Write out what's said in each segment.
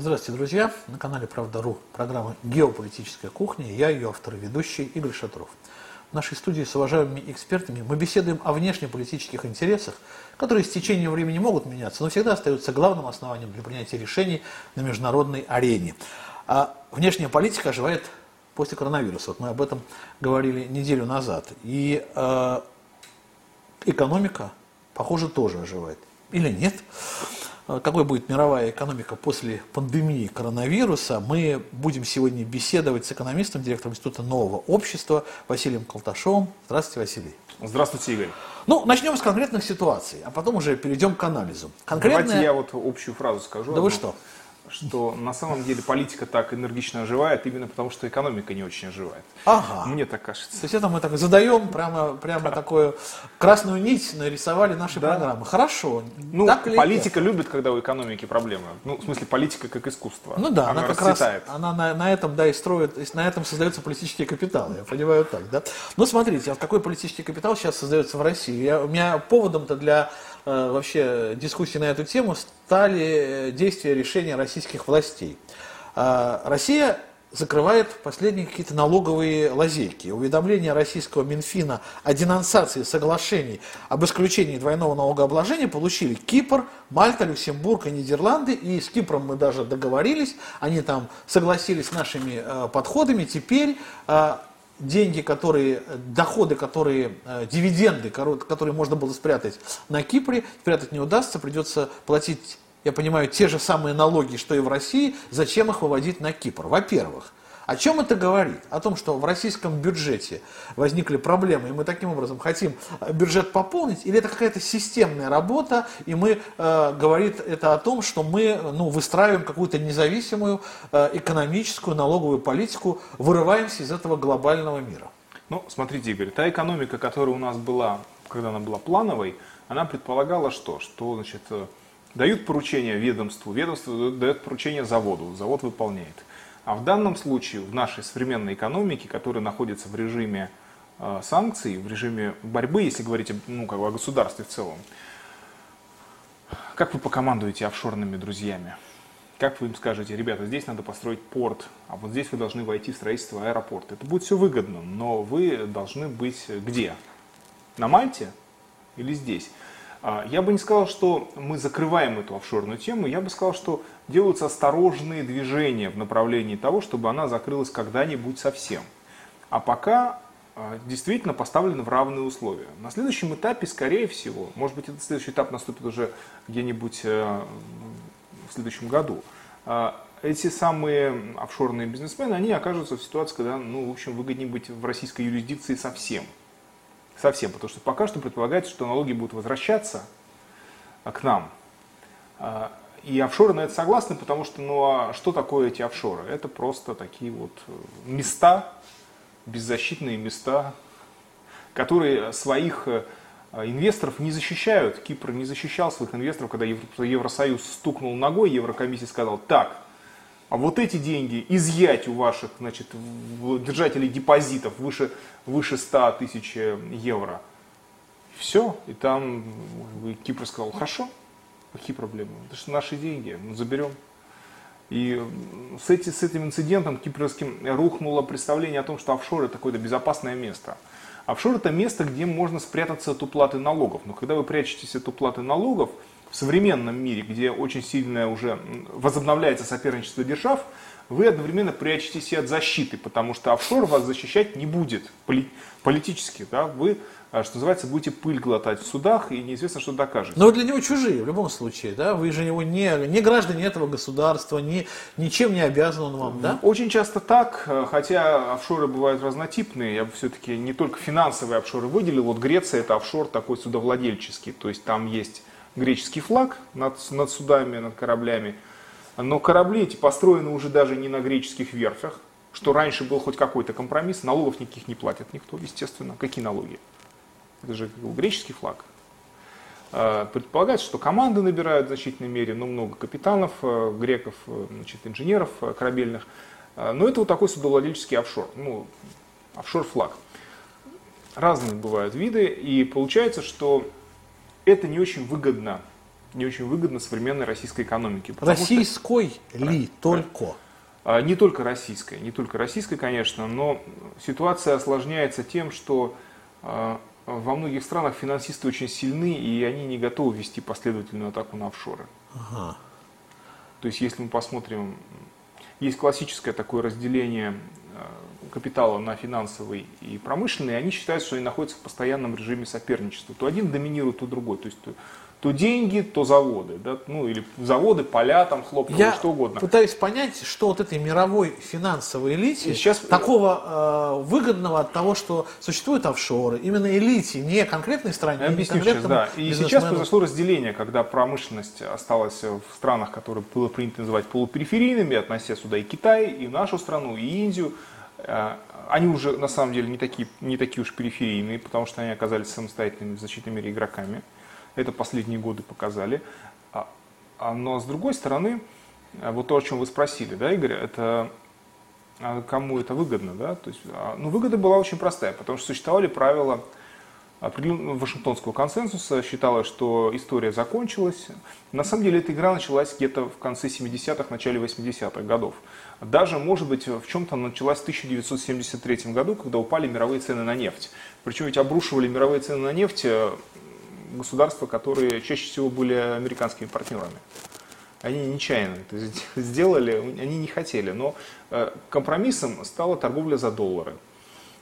Здравствуйте, друзья! На канале Правда.ру программа «Геополитическая кухня». Я ее автор и ведущий Игорь Шатров. В нашей студии с уважаемыми экспертами мы беседуем о внешнеполитических интересах, которые с течением времени могут меняться, но всегда остаются главным основанием для принятия решений на международной арене. А внешняя политика оживает после коронавируса. Вот мы об этом говорили неделю назад. И э, экономика, похоже, тоже оживает. Или нет? Э, какой будет мировая экономика после пандемии коронавируса, мы будем сегодня беседовать с экономистом, директором Института нового общества Василием Колташовым. Здравствуйте, Василий. Здравствуйте, Игорь. Ну, начнем с конкретных ситуаций, а потом уже перейдем к анализу. Конкретная... Давайте я вот общую фразу скажу. Да одну. вы что? Что на самом деле политика так энергично оживает именно потому, что экономика не очень оживает. Ага. Мне так кажется. То есть это мы так задаем, прямо, прямо да. такую красную нить нарисовали наши да. программы. Хорошо. Ну, так политика любит, когда у экономики проблемы. Ну, в смысле, политика как искусство. Ну да, она, она как расцветает. раз, она на, на этом, да, и строит, на этом создается политический капитал, я понимаю так, да. Ну, смотрите, а какой политический капитал сейчас создается в России? Я, у меня поводом-то для вообще дискуссии на эту тему стали э, действия решения российских властей. Э, Россия закрывает последние какие-то налоговые лазейки. Уведомление российского Минфина о денонсации соглашений об исключении двойного налогообложения получили Кипр, Мальта, Люксембург и Нидерланды. И с Кипром мы даже договорились, они там согласились с нашими э, подходами. Теперь э, деньги, которые, доходы, которые, э, дивиденды, которые можно было спрятать на Кипре, спрятать не удастся, придется платить, я понимаю, те же самые налоги, что и в России, зачем их выводить на Кипр? Во-первых. О чем это говорит? О том, что в российском бюджете возникли проблемы, и мы таким образом хотим бюджет пополнить, или это какая-то системная работа, и мы, э, говорит это о том, что мы ну, выстраиваем какую-то независимую э, экономическую налоговую политику, вырываемся из этого глобального мира. Ну, смотрите, Игорь, та экономика, которая у нас была, когда она была плановой, она предполагала что? Что, значит, э, дают поручение ведомству, ведомство дает поручение заводу, завод выполняет. А в данном случае, в нашей современной экономике, которая находится в режиме э, санкций, в режиме борьбы, если говорить ну, как бы о государстве в целом, как вы покомандуете офшорными друзьями? Как вы им скажете, ребята, здесь надо построить порт, а вот здесь вы должны войти в строительство аэропорта. Это будет все выгодно, но вы должны быть где? На Мальте или здесь? А, я бы не сказал, что мы закрываем эту офшорную тему, я бы сказал, что делаются осторожные движения в направлении того, чтобы она закрылась когда-нибудь совсем. А пока а, действительно поставлены в равные условия. На следующем этапе, скорее всего, может быть, этот следующий этап наступит уже где-нибудь э, в следующем году, а, эти самые офшорные бизнесмены, они окажутся в ситуации, когда, ну, в общем, выгоднее быть в российской юрисдикции совсем – совсем, потому что пока что предполагается, что налоги будут возвращаться а, к нам. А, и офшоры на это согласны, потому что, ну а что такое эти офшоры? Это просто такие вот э, места, беззащитные места, которые своих э, инвесторов не защищают. Кипр не защищал своих инвесторов, когда Евросоюз стукнул ногой, Еврокомиссия сказал, так, а вот эти деньги изъять у ваших значит, держателей депозитов выше, выше 100 тысяч евро. Все, и там Кипр сказал, хорошо, какие проблемы? Это же наши деньги, мы заберем. И с, эти, с этим инцидентом кипрским рухнуло представление о том, что офшор это какое-то безопасное место. Офшор это место, где можно спрятаться от уплаты налогов. Но когда вы прячетесь от уплаты налогов, в современном мире, где очень сильное уже возобновляется соперничество держав, вы одновременно прячетесь и от защиты, потому что офшор вас защищать не будет политически. Да? Вы, а, что называется, будете пыль глотать в судах, и неизвестно, что докажете. Но для него чужие в любом случае. Да? Вы же его не, не граждане этого государства, не, ничем не обязан он вам. Да? Очень часто так, э, хотя офшоры бывают разнотипные. Я бы все-таки не только финансовые офшоры выделил. Вот Греция это офшор такой судовладельческий. То есть там есть греческий флаг над, над судами, над кораблями. Но корабли эти построены уже даже не на греческих верфях, что раньше был хоть какой-то компромисс, налогов никаких не платит никто, естественно. Какие налоги? Это же греческий флаг. А, предполагается, что команды набирают в значительной мере, ну, много капитанов, э, греков, э, значит, инженеров э, корабельных. А, но это вот такой судовладельческий офшор, ну, офшор-флаг. Разные бывают виды, и получается, что это не очень выгодно не очень выгодно современной российской экономике. Российской что... ли только? А, не только российской, не только российской, конечно, но ситуация осложняется тем, что а, во многих странах финансисты очень сильны, и они не готовы вести последовательную атаку на офшоры. Ага. То есть, если мы посмотрим, есть классическое такое разделение капитала на финансовый и промышленный, и они считают, что они находятся в постоянном режиме соперничества. То один доминирует, то другой. То есть то деньги, то заводы, да, ну или заводы, поля, там, хлопковые, Я что угодно. пытаюсь понять, что вот этой мировой финансовой элите сейчас... такого э, выгодного от того, что существуют офшоры, именно элите, не конкретной стране, Я объясню сейчас, да. И сейчас произошло разделение, когда промышленность осталась в странах, которые было принято называть полупериферийными, относя сюда и Китай, и нашу страну, и Индию. Э, они уже на самом деле не такие, не такие уж периферийные, потому что они оказались самостоятельными в значительной мере игроками. Это последние годы показали. А, а, но с другой стороны, а, вот то, о чем вы спросили, да, Игорь, это кому это выгодно, да? То есть, ну, выгода была очень простая, потому что существовали правила Вашингтонского консенсуса, считалось, что история закончилась. На самом деле эта игра началась где-то в конце 70-х, начале 80-х годов. Даже, может быть, в чем-то началась в 1973 году, когда упали мировые цены на нефть. Причем ведь обрушивали мировые цены на нефть э, государства, которые чаще всего были американскими партнерами. Они нечаянно это сделали, они не хотели. Но э, компромиссом стала торговля за доллары.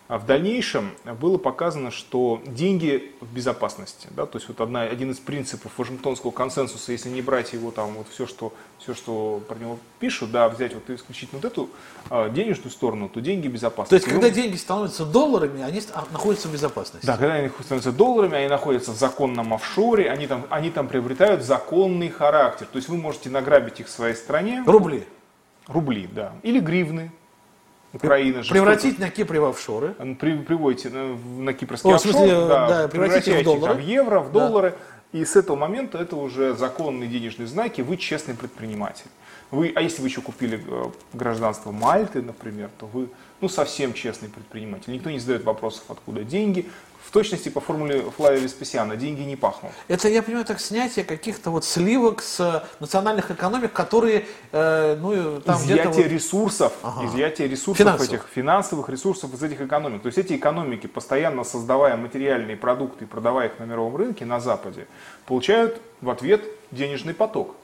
А в дальнейшем было показано, что деньги в безопасности. Да, то есть вот одна, один из принципов Вашингтонского консенсуса, если не брать его там вот все, что, все, что про него пишут, да, взять вот исключительно вот эту а, денежную сторону, то деньги безопасны. То есть, когда деньги становятся долларами, они а, находятся в безопасности. Да, когда они становятся долларами, они находятся в законном офшоре, они там, они там приобретают законный характер. То есть вы можете награбить их в своей стране. Рубли. Рубли, да. Или гривны. Украина же. Превратить на Кипре в офшоры. При, приводите на, кипрский О, офшор, в смысле, да, да, превратите в доллары. в евро, в доллары. Да. И с этого момента это уже законные денежные знаки, вы честный предприниматель. Вы, а если вы еще купили э, гражданство Мальты, например, то вы ну, совсем честный предприниматель. Никто не задает вопросов, откуда деньги, в точности по формуле Флавия Веспасиана деньги не пахнут. Это, я понимаю, так снятие каких-то вот сливок с национальных экономик, которые, э, ну, там Изъятие вот... ресурсов, ага. изъятие ресурсов Финансов. этих, финансовых ресурсов из этих экономик. То есть эти экономики, постоянно создавая материальные продукты и продавая их на мировом рынке, на Западе, получают в ответ денежный поток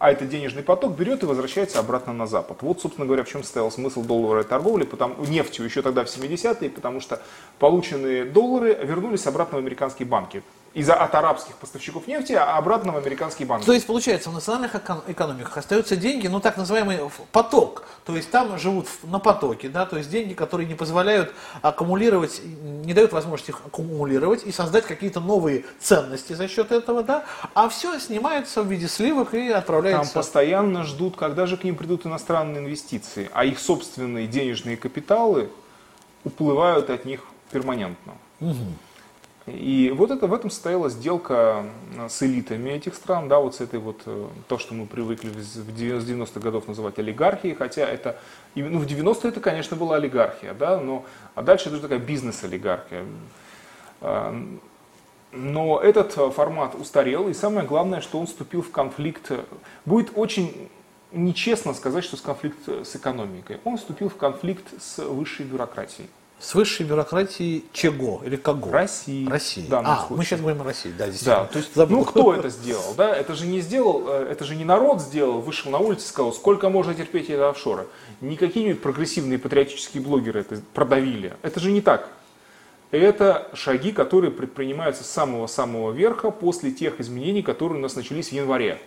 а этот денежный поток берет и возвращается обратно на Запад. Вот, собственно говоря, в чем состоял смысл долларовой торговли, потому, нефтью еще тогда в 70-е, потому что полученные доллары вернулись обратно в американские банки из-за от арабских поставщиков нефти, а обратно в американские банки. То есть, получается, в национальных экономиках остаются деньги, ну так называемый поток. То есть там живут на потоке, да, то есть деньги, которые не позволяют аккумулировать, не дают возможности их аккумулировать и создать какие-то новые ценности за счет этого, да, а все снимается в виде сливок и отправляется. Там постоянно ждут, когда же к ним придут иностранные инвестиции, а их собственные денежные капиталы уплывают от них перманентно. Угу. И вот это, в этом состояла сделка с элитами этих стран, да, вот с этой вот, э, то, что мы привыкли с 90-х годов называть олигархией, хотя это, ну, в 90-е это, конечно, была олигархия, да, но, а дальше это уже такая бизнес-олигархия. А, но этот формат устарел, и самое главное, что он вступил в конфликт. Будет очень нечестно сказать, что с конфликт с экономикой. Он вступил в конфликт с высшей бюрократией. С высшей бюрократией чего или кого? России. России. а, случае. мы сейчас говорим о России, да, Да, то есть, ну кто это сделал, да? Это же не сделал, э, это же не народ сделал, вышел на улицу и сказал, сколько можно терпеть эти офшоры. Не какие-нибудь прогрессивные патриотические блогеры это продавили. Это же не так. Это шаги, которые предпринимаются с самого-самого верха после тех изменений, которые у нас начались в январе.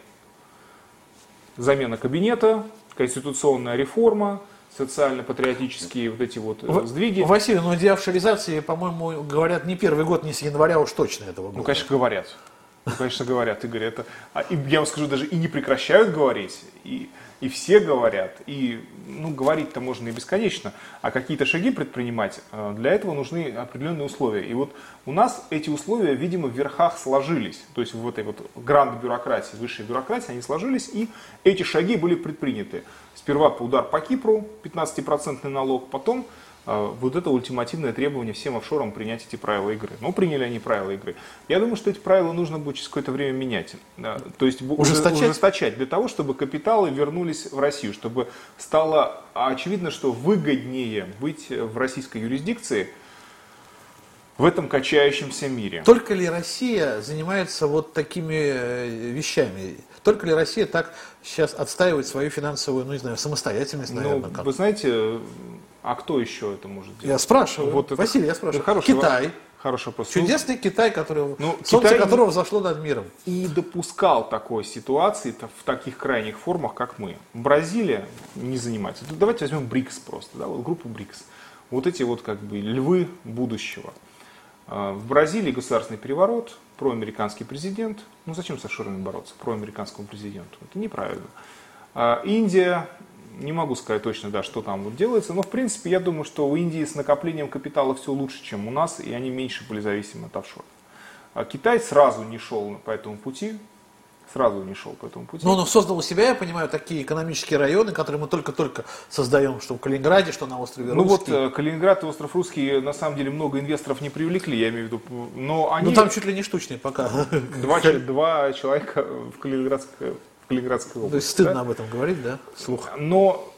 Замена кабинета, конституционная реформа, социально-патриотические вот эти вот э, сдвиги. Василий, но деофшоризации, по-моему, говорят не первый год, не с января уж точно этого года. Ну, конечно, говорят. Ну, конечно, говорят, Игорь, это... А, и, я вам скажу, даже и не прекращают говорить, и и все говорят, и ну, говорить-то можно и бесконечно, а какие-то шаги предпринимать, э, для этого нужны определенные условия. И вот у нас эти условия, видимо, в верхах сложились, то есть в этой вот гранд-бюрократии, высшей бюрократии, они сложились, и эти шаги были предприняты. Сперва по удар по Кипру, 15% налог, потом а, вот это ультимативное требование всем офшорам принять эти правила игры. Ну, приняли они правила игры. Я думаю, что эти правила нужно будет через какое-то время менять. То есть ужесточать? ужесточать для того, чтобы капиталы вернулись в Россию, чтобы стало очевидно, что выгоднее быть в российской юрисдикции в этом качающемся мире. Только ли Россия занимается вот такими э, вещами? Только ли Россия так сейчас отстаивает свою финансовую, ну не знаю, самостоятельность, наверное? Ну, вы знаете, а кто еще это может делать? Я спрашиваю. Вот Василий, я спрашиваю. Хороший Китай. Хороший вопрос. Чудесный Китай, который, ну, солнце Китай которого взошло над миром. И допускал такой ситуации в таких крайних формах, как мы. Бразилия не занимается. Давайте возьмем БРИКС просто, да, вот группу БРИКС. Вот эти вот как бы львы будущего. А, в Бразилии государственный переворот, проамериканский президент. Ну зачем с офшорами бороться? Проамериканскому президенту. Это неправильно. А, Индия не могу сказать точно, да, что там вот делается, но в принципе я думаю, что у Индии с накоплением капитала все лучше, чем у нас, и они меньше были зависимы от офшоров. А Китай сразу не шел по этому пути, сразу не шел по этому пути. Но он создал у себя, я понимаю, такие экономические районы, которые мы только-только создаем, что в Калининграде, что на острове Ну вот э, Калининград и остров Русский, на самом деле, много инвесторов не привлекли, я имею в виду, но они... Ну там чуть ли не штучные пока. Два, два человека в Калининградской в Калининградской области. То есть стыдно да? об этом говорить, да? Слух. Но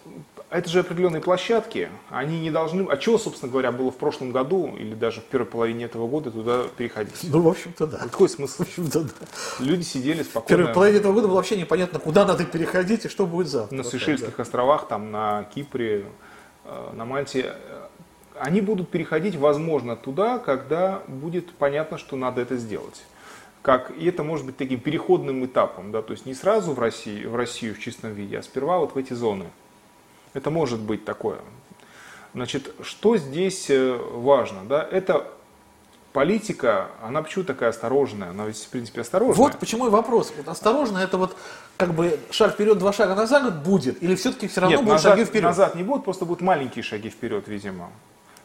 это же определенные площадки, они не должны... А чего, собственно говоря, было в прошлом году или даже в первой половине этого года туда переходить? Ну, в общем-то, да. Какой смысл? В общем-то, да. Люди сидели спокойно. В первой половине этого года было вообще непонятно, куда надо переходить и что будет завтра. На Сейшельских да. островах, там, на Кипре, э, на Мальте. Они будут переходить, возможно, туда, когда будет понятно, что надо это сделать как, и это может быть таким переходным этапом, да, то есть не сразу в России, в Россию в чистом виде, а сперва вот в эти зоны. Это может быть такое. Значит, что здесь э, важно, да, это политика, она почему такая осторожная, она ведь в принципе осторожная. Вот почему и вопрос. Вот осторожно, это вот как бы шаг вперед, два шага назад будет, или все-таки все равно Нет, будут назад, шаги вперед? назад не будут, просто будут маленькие шаги вперед, видимо.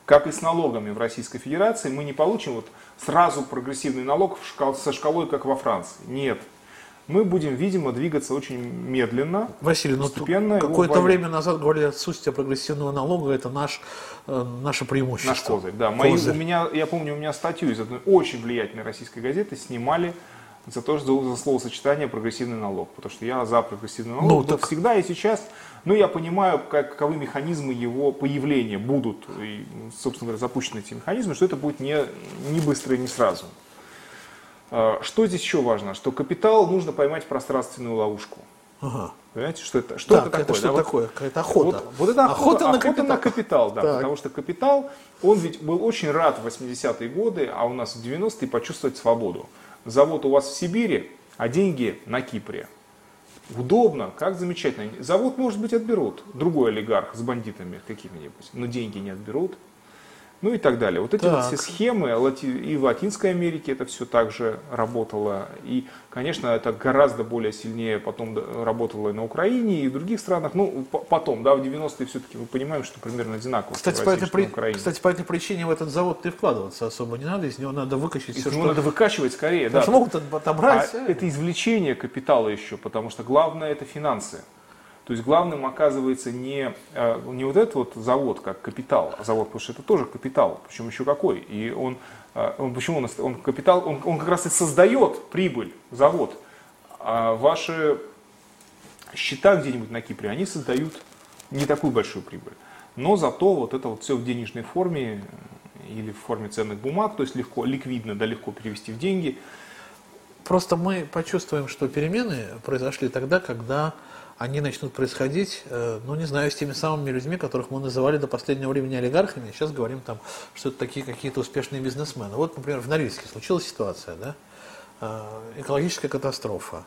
Как и с налогами в Российской Федерации, мы не получим вот сразу прогрессивный налог со шкалой, как во Франции. Нет. Мы будем, видимо, двигаться очень медленно, Василий, ну, постепенно. Ну, какое-то время назад говорили, отсутствие прогрессивного налога – это наш, э, наше преимущество. Наш козырь, да. Мои, У меня, я помню, у меня статью из одной очень влиятельной российской газеты снимали за то, что за словосочетание прогрессивный налог. Потому что я за прогрессивный налог. Ну, так... Всегда и сейчас ну, я понимаю, как, каковы механизмы его появления будут, и, собственно говоря, запущены эти механизмы, что это будет не, не быстро и не сразу. А, что здесь еще важно? Что капитал нужно поймать в пространственную ловушку. Ага. Понимаете, что это, что так, это такое? Это что да? такое? Какая-то охота. Вот, вот это охота, охота, на, охота капитал. на капитал, да. Так. Потому что капитал, он ведь был очень рад в 80-е годы, а у нас в 90-е почувствовать свободу. Завод у вас в Сибири, а деньги на Кипре. Удобно, как замечательно. Завод, может быть, отберут. Другой олигарх с бандитами какими-нибудь, но деньги не отберут ну и так далее. Вот эти так. вот все схемы, и в Латинской Америке это все также работало, и, конечно, это гораздо более сильнее потом работало и на Украине, и в других странах, ну, потом, да, в 90-е все-таки мы понимаем, что примерно одинаково. Кстати, по этой, при... Кстати, по этой причине в этот завод ты вкладываться особо не надо, из него надо выкачать из все, него что... надо выкачивать скорее, Потому да. что могут отобрать. А это извлечение капитала еще, потому что главное это финансы. То есть главным оказывается не, э, не вот этот вот завод как капитал, а завод, потому что это тоже капитал, причем еще какой. И он, э, он почему он, он капитал, он, он как раз и создает прибыль, завод. А ваши счета где-нибудь на Кипре, они создают не такую большую прибыль. Но зато вот это вот все в денежной форме э, или в форме ценных бумаг, то есть легко, ликвидно, да легко перевести в деньги. Просто мы почувствуем, что перемены произошли тогда, когда они начнут происходить, э, ну, не знаю, с теми самыми людьми, которых мы называли до последнего времени олигархами, сейчас говорим там, что это такие какие-то успешные бизнесмены. Вот, например, в Норильске случилась ситуация, да, э, экологическая катастрофа.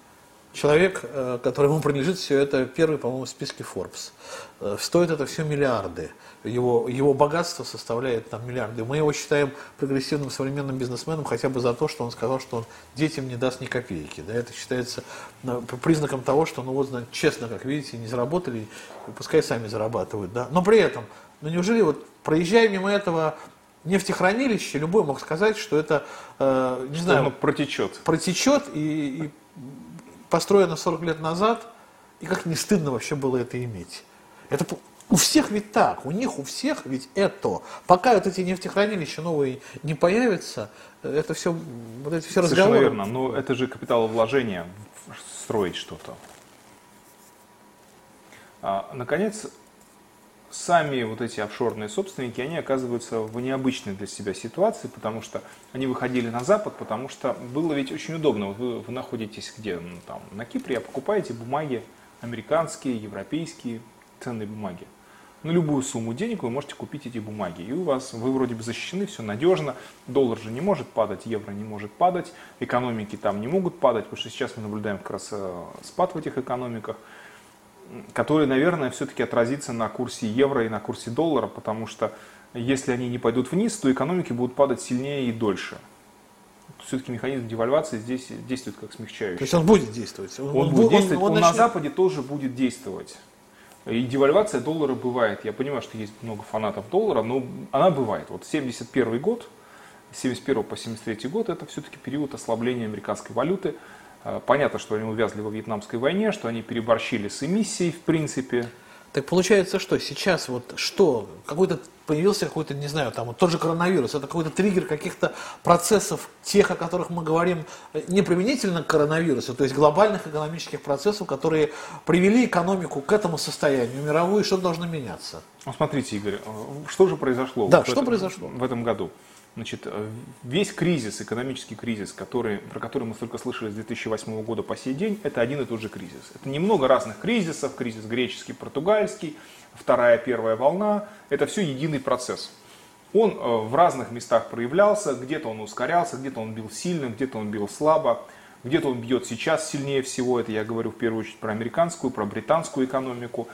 Человек, э, которому принадлежит все это, первый, по-моему, в списке Forbes. Стоит это все миллиарды. Его, его богатство составляет там миллиарды. Мы его считаем прогрессивным современным бизнесменом хотя бы за то, что он сказал, что он детям не даст ни копейки. Да, это считается ну, признаком того, что, ну вот, честно, как видите, не заработали, пускай сами зарабатывают. Да. Но при этом, ну неужели вот проезжая мимо этого нефтехранилища, любой мог сказать, что это, э, не что знаю, протечет. Протечет и, и построено 40 лет назад, и как не стыдно вообще было это иметь. Это, У всех ведь так, у них у всех ведь это. Пока вот эти нефтехранилища новые не появятся, это все, вот эти все разговоры. Совершенно верно, но это же капиталовложение, строить что-то. А, наконец, сами вот эти офшорные собственники, они оказываются в необычной для себя ситуации, потому что они выходили на Запад, потому что было ведь очень удобно. Вот вы, вы находитесь где? Ну, там, на Кипре, а покупаете бумаги американские, европейские, ценные бумаги. На любую сумму денег вы можете купить эти бумаги. И у вас, вы вроде бы защищены, все надежно. Доллар же не может падать, евро не может падать, экономики там не могут падать, потому что сейчас мы наблюдаем как раз э, спад в этих экономиках который, наверное, все-таки отразится на курсе евро и на курсе доллара, потому что если они не пойдут вниз, то экономики будут падать сильнее и дольше. Все-таки механизм девальвации здесь действует как смягчающий. То есть он будет действовать? Он, он будет действовать, он, он, он на Западе тоже будет действовать. И девальвация доллара бывает. Я понимаю, что есть много фанатов доллара, но она бывает. Вот 71 год, с 71 по 73 год, это все-таки период ослабления американской валюты. Э, понятно, что они увязли во Вьетнамской войне, что они переборщили с эмиссией, в принципе. Так получается, что сейчас вот что, какой-то появился какой-то, не знаю, там вот тот же коронавирус, это какой-то триггер каких-то процессов, тех, о которых мы говорим, э, не применительно к коронавирусу, то есть глобальных экономических процессов, которые привели экономику к этому состоянию мировую, что должно меняться? Ну, смотрите, Игорь, э, что же произошло? Да, вот что произошло? В этом году. Значит, э, весь кризис, экономический кризис, который, про который мы столько слышали с 2008 года по сей день, это один и тот же кризис. Это немного разных кризисов, кризис греческий, португальский, вторая, первая волна, это все единый процесс. Он э, в разных местах проявлялся, где-то он ускорялся, где-то он бил сильно, где-то он бил слабо, где-то он бьет сейчас сильнее всего, это я говорю в первую очередь про американскую, про британскую экономику,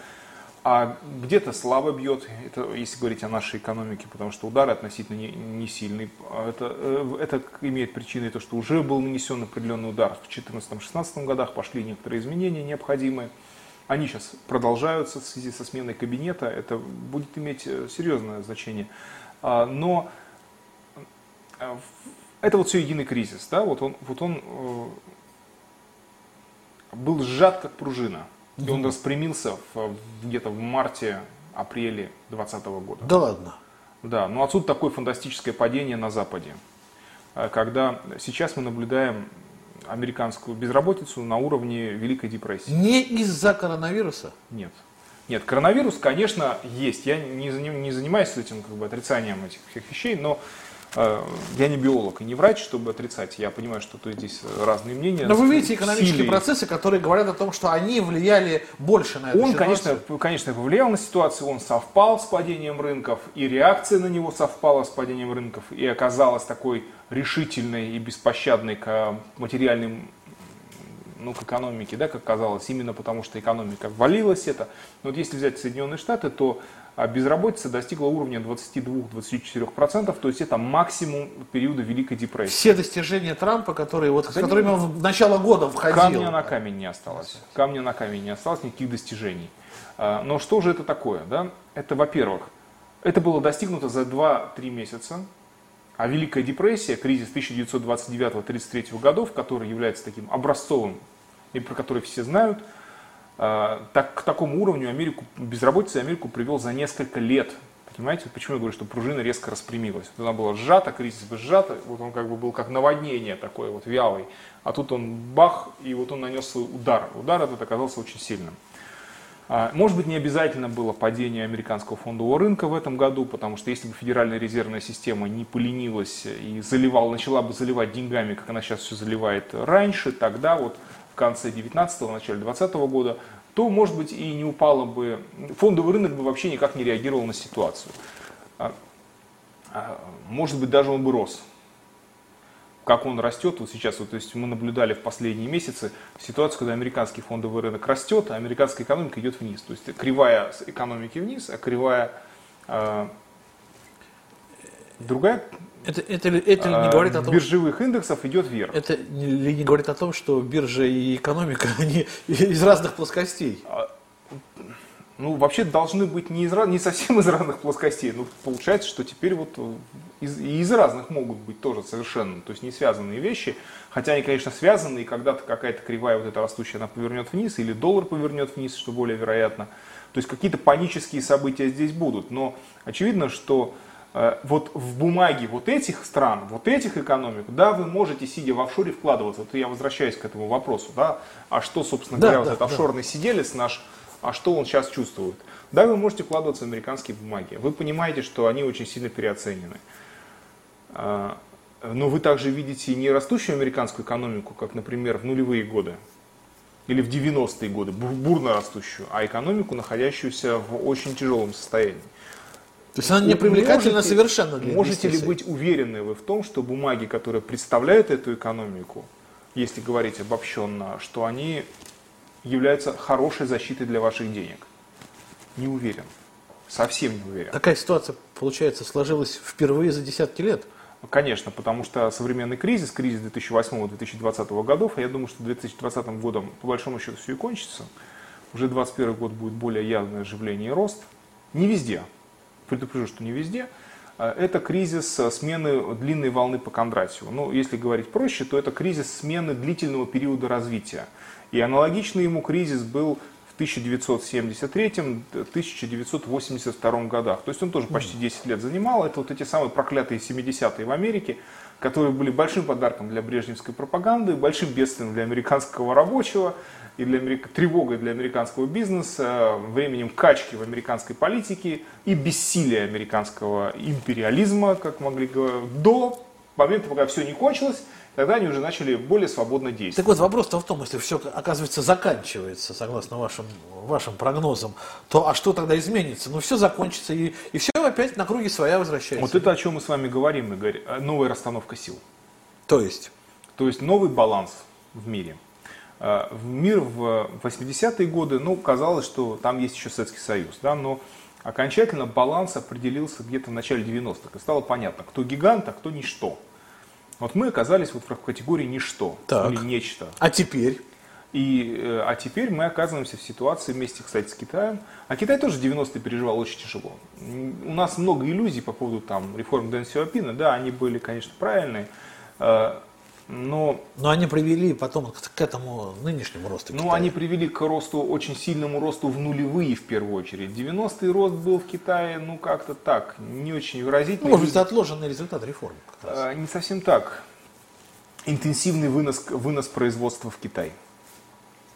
а где-то слабо бьет, это если говорить о нашей экономике, потому что удар относительно не, не сильный. А это, э, это имеет причиной то, что уже был нанесен определенный удар в 2014-2016 годах, пошли некоторые изменения необходимые. Они сейчас продолжаются в связи со сменой кабинета, это будет иметь э, серьезное значение. А, но э, это вот все единый кризис, да, вот он, вот он был сжат как пружина. И он распрямился в, где-то в марте-апреле 2020 года. Да ладно? Да, ну отсюда такое фантастическое падение на Западе. Э, когда сейчас мы наблюдаем американскую безработицу на уровне Великой депрессии. Не из-за коронавируса? Нет. Нет, коронавирус, конечно, есть. Я не, не занимаюсь этим как бы, отрицанием этих всех вещей, но я не биолог и не врач, чтобы отрицать. Я понимаю, что тут здесь разные мнения. Но вы видите экономические силе. процессы, которые говорят о том, что они влияли больше на эту он, ситуацию. Конечно, конечно, повлиял на ситуацию, он совпал с падением рынков, и реакция на него совпала с падением рынков, и оказалась такой решительной и беспощадной к материальным ну, к экономике, да, как казалось, именно потому что экономика валилась это. Но вот если взять Соединенные Штаты, то а безработица достигла уровня 22-24%, то есть это максимум периода Великой депрессии. Все достижения Трампа, которые, вот, с которыми он в начало года входил. Камня на камень не осталось. Камня на камень не осталось, никаких достижений. А, но что же это такое? Да? Это, во-первых, это было достигнуто за 2-3 месяца, а Великая депрессия, кризис 1929-1933 годов, который является таким образцовым и про который все знают – а, так, к такому уровню Америку, безработицы Америку привел за несколько лет. Понимаете, почему я говорю, что пружина резко распрямилась? Она была сжата, кризис был сжат, вот он как бы был как наводнение такое вот вялый. А тут он бах, и вот он нанес свой удар. Удар этот оказался очень сильным. А, может быть, не обязательно было падение американского фондового рынка в этом году, потому что если бы Федеральная резервная система не поленилась и заливал, начала бы заливать деньгами, как она сейчас все заливает раньше, тогда вот конце 19-го, начале 20 -го года, то, может быть, и не упало бы, фондовый рынок бы вообще никак не реагировал на ситуацию. А, а, может быть, даже он бы рос. Как он растет, вот сейчас, вот, то есть мы наблюдали в последние месяцы ситуацию, когда американский фондовый рынок растет, а американская экономика идет вниз. То есть кривая экономики вниз, а кривая а, другая это, это, это не говорит о том, биржевых индексов идет вверх. Это ли не говорит о том, что биржа и экономика они из разных плоскостей? А, ну, вообще должны быть не, из, не совсем из разных плоскостей. Ну, получается, что теперь вот из, из разных могут быть тоже совершенно, то есть не связанные вещи. Хотя они, конечно, связаны, и когда-то какая-то кривая вот эта растущая, она повернет вниз, или доллар повернет вниз, что более вероятно. То есть какие-то панические события здесь будут. Но очевидно, что э, вот в бумаге вот этих стран, вот этих экономик, да, вы можете, сидя в офшоре, вкладываться. Вот я возвращаюсь к этому вопросу, да, а что, собственно да, говоря, да, вот этот офшорный да. сиделец наш, а что он сейчас чувствует? Да, вы можете вкладываться в американские бумаги. Вы понимаете, что они очень сильно переоценены. А, но вы также видите не растущую американскую экономику, как, например, в нулевые годы или в 90-е годы, бурно растущую, а экономику, находящуюся в очень тяжелом состоянии. То есть она не привлекательна можете, совершенно для Можете ли быть уверены вы в том, что бумаги, которые представляют эту экономику, если говорить обобщенно, что они являются хорошей защитой для ваших денег? Не уверен. Совсем не уверен. Такая ситуация, получается, сложилась впервые за десятки лет. Конечно, потому что современный кризис, кризис 2008-2020 годов, а я думаю, что 2020 годом по большому счету все и кончится. Уже 2021 год будет более явное оживление и рост. Не везде, предупрежу, что не везде. А, это кризис смены длинной волны по Кондратьеву. Ну, если говорить проще, то это кризис смены длительного периода развития. И аналогичный ему кризис был 1973-1982 годах. То есть он тоже почти 10 лет занимал. Это вот эти самые проклятые 70-е в Америке, которые были большим подарком для брежневской пропаганды, большим бедствием для американского рабочего и для Америк... тревогой для американского бизнеса, временем качки в американской политике и бессилия американского империализма, как могли говорить, до момента, пока все не кончилось, тогда они уже начали более свободно действовать. Так вот, вопрос-то в том, если все, оказывается, заканчивается, согласно вашим, вашим прогнозам, то а что тогда изменится? Ну, все закончится, и, и все опять на круге своя возвращается. Вот это о чем мы с вами говорим, Игорь, новая расстановка сил. То есть? То есть новый баланс в мире. Э, в мир в 80-е годы, ну, казалось, что там есть еще Советский Союз, да, но окончательно баланс определился где-то в начале 90-х. И стало понятно, кто гигант, а кто ничто. Вот мы оказались вот в категории ничто так. или нечто. А теперь? И, э, а теперь мы оказываемся в ситуации вместе, кстати, с Китаем. А Китай тоже 90-е переживал очень тяжело. У нас много иллюзий по поводу там, реформ Дэн Сюапина. Да, они были, конечно, правильные. Но, Но они привели потом к этому нынешнему росту. Ну, они привели к росту, очень сильному росту в нулевые в первую очередь. 90-й рост был в Китае, ну, как-то так, не очень выразительный. Ну, может быть, отложенный результат реформ. А, не совсем так. Интенсивный вынос, вынос производства в Китай.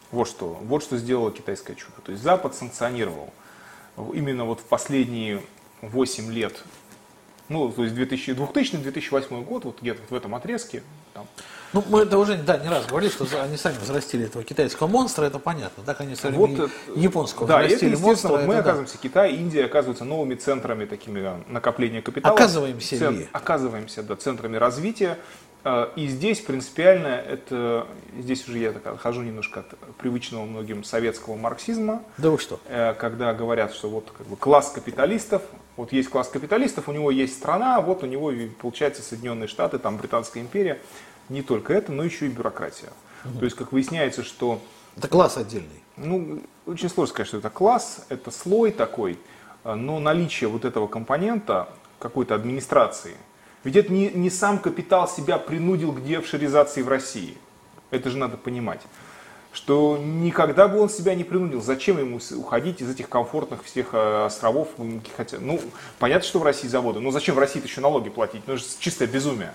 Вот что, вот что сделало китайское чудо. То есть Запад санкционировал именно вот в последние 8 лет ну, то есть 2000-2008 год, вот где-то в этом отрезке. Ну, мы это уже да, не раз говорили, что они сами взрастили этого китайского монстра, это понятно. Так они сами вот, японского да, взрастили это, монстра. Вот мы это, оказываемся, да. Китай, Индия оказываются новыми центрами такими накопления капитала. Оказываемся Цент, ли? Оказываемся, да, центрами развития. А, и здесь принципиально это, здесь уже я так отхожу немножко от привычного многим советского марксизма. Да вы что? Э, когда говорят, что вот как бы класс капиталистов, вот есть класс капиталистов, у него есть страна, вот у него получается Соединенные Штаты, там Британская империя. Не только это, но еще и бюрократия. Угу. То есть, как выясняется, что... Это класс отдельный. Ну, очень сложно сказать, что это класс, это слой такой, но наличие вот этого компонента какой-то администрации, ведь это не, не сам капитал себя принудил к деофшоризации в России. Это же надо понимать что никогда бы он себя не принудил. Зачем ему уходить из этих комфортных всех э, островов? Хотя, ну, понятно, что в России заводы, но зачем в России еще налоги платить? Ну, это же чистое безумие.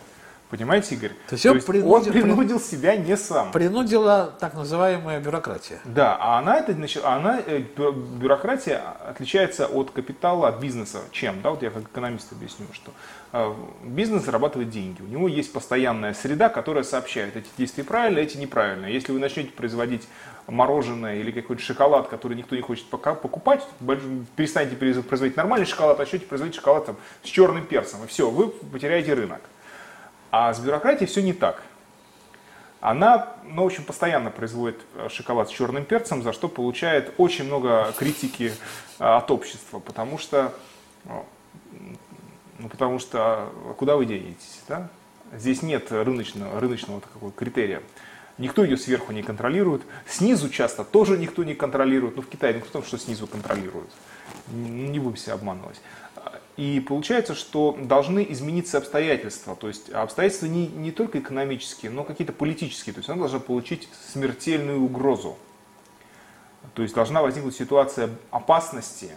Понимаете, Игорь? То есть, То есть принудил, он принудил себя не сам. Принудила так называемая бюрократия. Да, а она, это, значит, она, э, бюрократия отличается от капитала, от бизнеса. Чем? Да, вот я как экономист объясню, что э, бизнес зарабатывает деньги. У него есть постоянная среда, которая сообщает, эти действия правильные, эти неправильные. Если вы начнете производить мороженое или какой-то шоколад, который никто не хочет пока покупать, перестанете производить нормальный шоколад, начнете производить шоколад там, с черным перцем, и все, вы потеряете рынок. А с бюрократией все не так. Она, ну, в общем, постоянно производит э, шоколад с черным перцем, за что получает очень много критики э, от общества, потому что, ну, потому что куда вы денетесь, да? Здесь нет рыночного, рыночного такого критерия. Никто ее сверху не контролирует. Снизу часто тоже никто не контролирует. Ну, в Китае, ну, кто там что снизу контролирует? Не будем себя обманывать. И получается, что должны измениться обстоятельства. То есть обстоятельства не, не только экономические, но какие-то политические. То есть она должна получить смертельную угрозу. То есть должна возникнуть ситуация опасности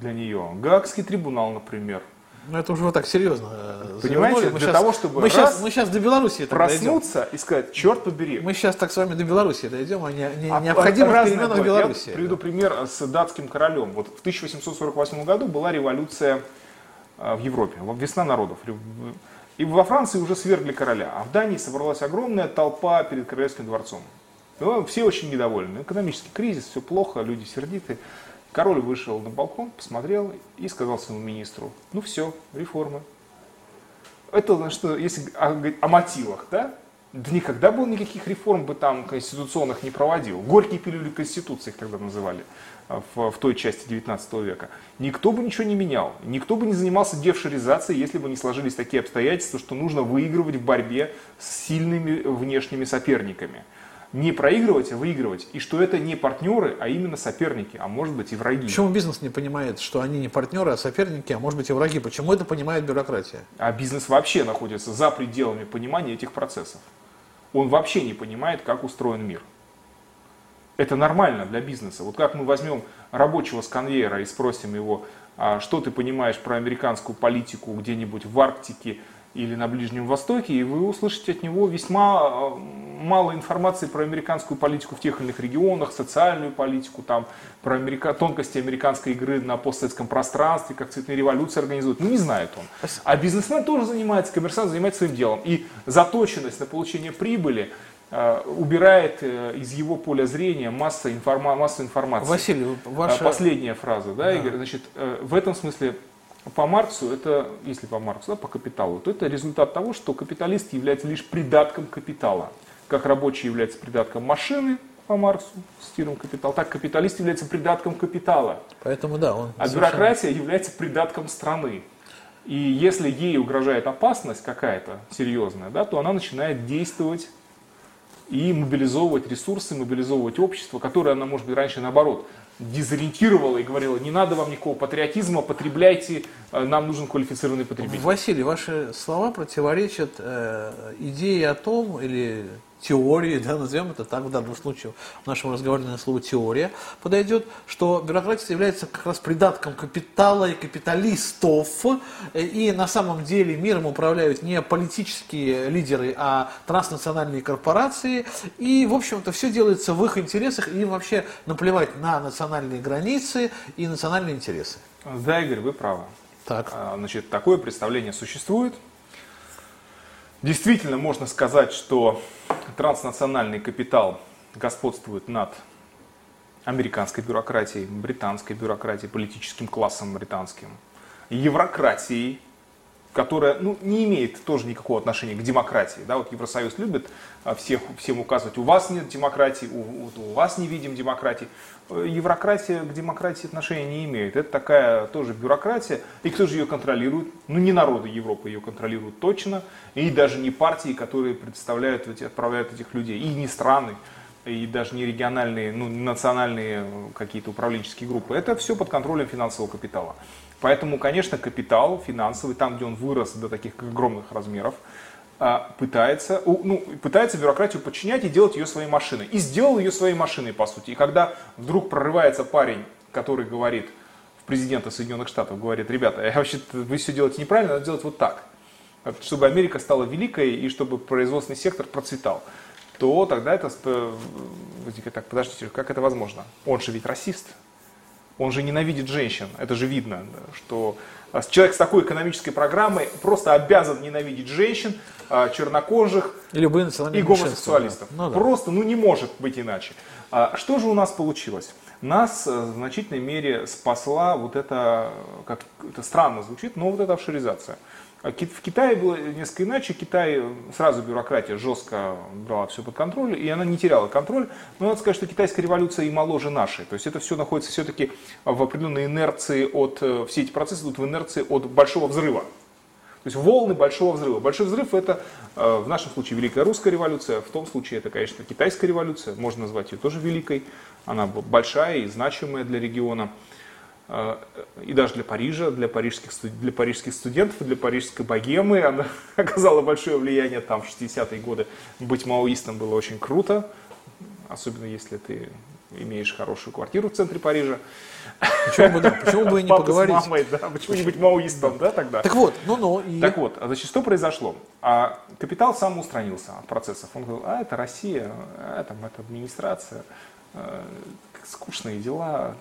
для нее. Гаагский трибунал, например, ну это уже вот так серьезно. Э, Понимаете, мы для сейчас, того, чтобы мы сейчас, мы сейчас до Беларуси проснуться дойдем. и сказать, черт побери. Мы сейчас так с вами до Беларуси дойдем, а не, не, а необходимых переменах в Беларуси. Я приведу пример с датским королем. Вот в 1848 году была революция э, в Европе, весна народов. И во Франции уже свергли короля, а в Дании собралась огромная толпа перед королевским дворцом. Все очень недовольны. Экономический кризис, все плохо, люди сердиты. Король вышел на балкон, посмотрел и сказал своему министру, ну все, реформы. Это, что, если о, о мотивах, да? Да никогда бы он никаких реформ бы там конституционных не проводил. Горькие пилюли Конституции их тогда называли а, в, в той части 19 века. Никто бы ничего не менял. Никто бы не занимался девшеризацией, если бы не сложились такие обстоятельства, что нужно выигрывать в борьбе с сильными внешними соперниками не проигрывать, а выигрывать. И что это не партнеры, а именно соперники, а может быть и враги. Почему бизнес не понимает, что они не партнеры, а соперники, а может быть и враги? Почему это понимает бюрократия? А бизнес вообще находится за пределами понимания этих процессов. Он вообще не понимает, как устроен мир. Это нормально для бизнеса. Вот как мы возьмем рабочего с конвейера и спросим его, а что ты понимаешь про американскую политику где-нибудь в Арктике или на Ближнем Востоке, и вы услышите от него весьма а, мало информации про американскую политику в тех или иных регионах, социальную политику, там, про америка... тонкости американской игры на постсоветском пространстве, как цветные революции организуют. Ну, не знает он. А бизнесмен тоже занимается, коммерсант занимается своим делом. И заточенность на получение прибыли э, убирает э, из его поля зрения масса, информа... массу информации. Василий, ваша... Последняя фраза, да, да. Игорь? Значит, э, в этом смысле по Марксу, это, если по Марксу, да, по капиталу, то это результат того, что капиталист является лишь придатком капитала как рабочий является придатком машины по Марксу, стилем капитал, так капиталист является придатком капитала. Поэтому да, он А совершенно... бюрократия является придатком страны. И если ей угрожает опасность какая-то серьезная, да, то она начинает действовать и мобилизовывать ресурсы, мобилизовывать общество, которое она, может быть, раньше наоборот дезориентировала и говорила, не надо вам никакого патриотизма, потребляйте, э, нам нужен квалифицированный потребитель. Василий, ваши слова противоречат э, идее о том, или теории, да, назовем это так в данном случае, в нашем разговоре на слово теория подойдет, что бюрократия является как раз придатком капитала и капиталистов, и на самом деле миром управляют не политические лидеры, а транснациональные корпорации, и, в общем-то, все делается в их интересах, и им вообще наплевать на национальные границы и национальные интересы. Да, Игорь, вы правы. Так. А, значит, такое представление существует. Действительно, можно сказать, что транснациональный капитал господствует над американской бюрократией, британской бюрократией, политическим классом британским, еврократией, которая ну, не имеет тоже никакого отношения к демократии. Да? Вот Евросоюз любит а, всех, всем указывать, у вас нет демократии, у, у вас не видим демократии. Э, еврократия к демократии отношения не имеет. Это такая тоже бюрократия. И кто же ее контролирует? Ну не народы Европы ее контролируют точно. И даже не партии, которые представляют, отправляют этих людей. И не страны и даже не региональные, ну, национальные какие-то управленческие группы. Это все под контролем финансового капитала. Поэтому, конечно, капитал финансовый, там, где он вырос до таких огромных размеров, а, пытается, ну, пытается бюрократию подчинять и делать ее своей машиной. И сделал ее своей машиной, по сути. И когда вдруг прорывается парень, который говорит, в президента Соединенных Штатов, говорит, ребята, я вообще вы все делаете неправильно, надо делать вот так, чтобы Америка стала великой и чтобы производственный сектор процветал, то тогда это возникает так, подождите, как это возможно? Он же ведь расист, он же ненавидит женщин, это же видно, что а, человек с такой экономической программой просто обязан ненавидеть женщин, а, чернокожих и, и гомосексуалистов. Да. Ну, да. Просто, ну не может быть иначе. А, что же у нас получилось? Нас э, в значительной мере спасла вот эта, как это странно звучит, но вот эта офшоризация. А в Китае было несколько иначе. Китай сразу бюрократия жестко брала все под контроль, и она не теряла контроль. Но надо сказать, что китайская революция и моложе нашей. То есть это все находится все-таки в определенной инерции от, э, все эти процессы идут в инерции от большого взрыва. То есть волны большого взрыва. Большой взрыв это э, в нашем случае Великая Русская революция, в том случае это, конечно, Китайская революция, можно назвать ее тоже великой. Она большая и значимая для региона. Э, и даже для Парижа, для парижских, для парижских студентов, для парижской богемы. Она оказала большое влияние там в 60-е годы. Быть маоистом было очень круто, особенно если ты имеешь хорошую квартиру в центре Парижа. Почему бы, да, почему бы и не Папа поговорить? с мамой, да, почему не быть маоистом, да, тогда? Так вот, ну-ну, и... Так вот, а значит, что произошло? А капитал сам устранился от процессов. Он говорил, а это Россия, а там это администрация, э, скучные дела,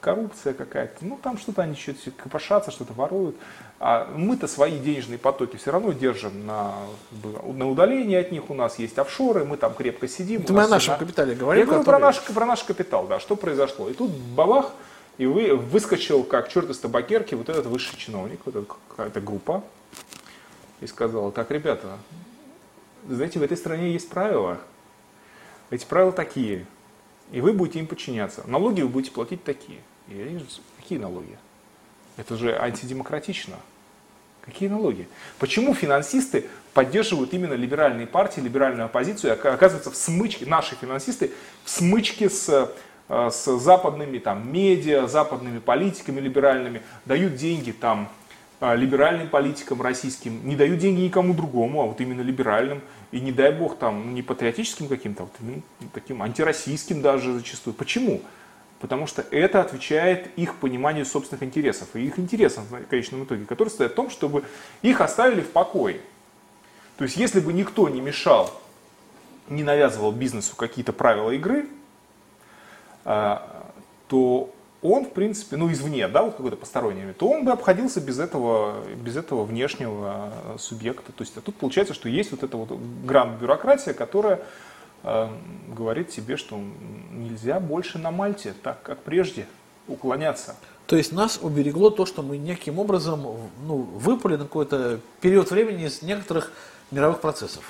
коррупция какая-то. Ну, там что-то они что-то копошатся, что-то воруют. А мы-то свои денежные потоки все равно держим на, на удалении от них. У нас есть офшоры, мы там крепко сидим. Это мы о нашем всегда- капитале говорим. Я говорю который- про наш, про наш капитал, да, что произошло. И тут бабах, и вы, выскочил, как черт из табакерки, вот этот высший чиновник, вот эта какая-то группа, и сказал, так, ребята, знаете, в этой стране есть правила. Эти правила такие, и вы будете им подчиняться. Налоги вы будете платить такие. И вижу, какие налоги? Это же антидемократично. Какие налоги? Почему финансисты поддерживают именно либеральные партии, либеральную оппозицию, и ока- оказываются в смычке, наши финансисты, в смычке с, э, с западными там, медиа, западными политиками либеральными, дают деньги там э, либеральным политикам российским, не дают деньги никому другому, а вот именно либеральным, и не дай бог там ну, не патриотическим каким-то, а вот именно таким антироссийским даже зачастую. Почему? Потому что это отвечает их пониманию собственных интересов. И их интересам в конечном итоге, которые стоят в том, чтобы их оставили в покое. То есть если бы никто не мешал, не навязывал бизнесу какие-то правила игры, а, то он, в принципе, ну извне, да, вот какой-то посторонний, то он бы обходился без этого, без этого внешнего э, субъекта. То есть а тут получается, что есть вот эта вот гранд-бюрократия, которая э, говорит тебе, что нельзя больше на Мальте, так как прежде, уклоняться. То есть нас уберегло то, что мы неким образом ну, выпали на какой-то период времени из некоторых мировых процессов.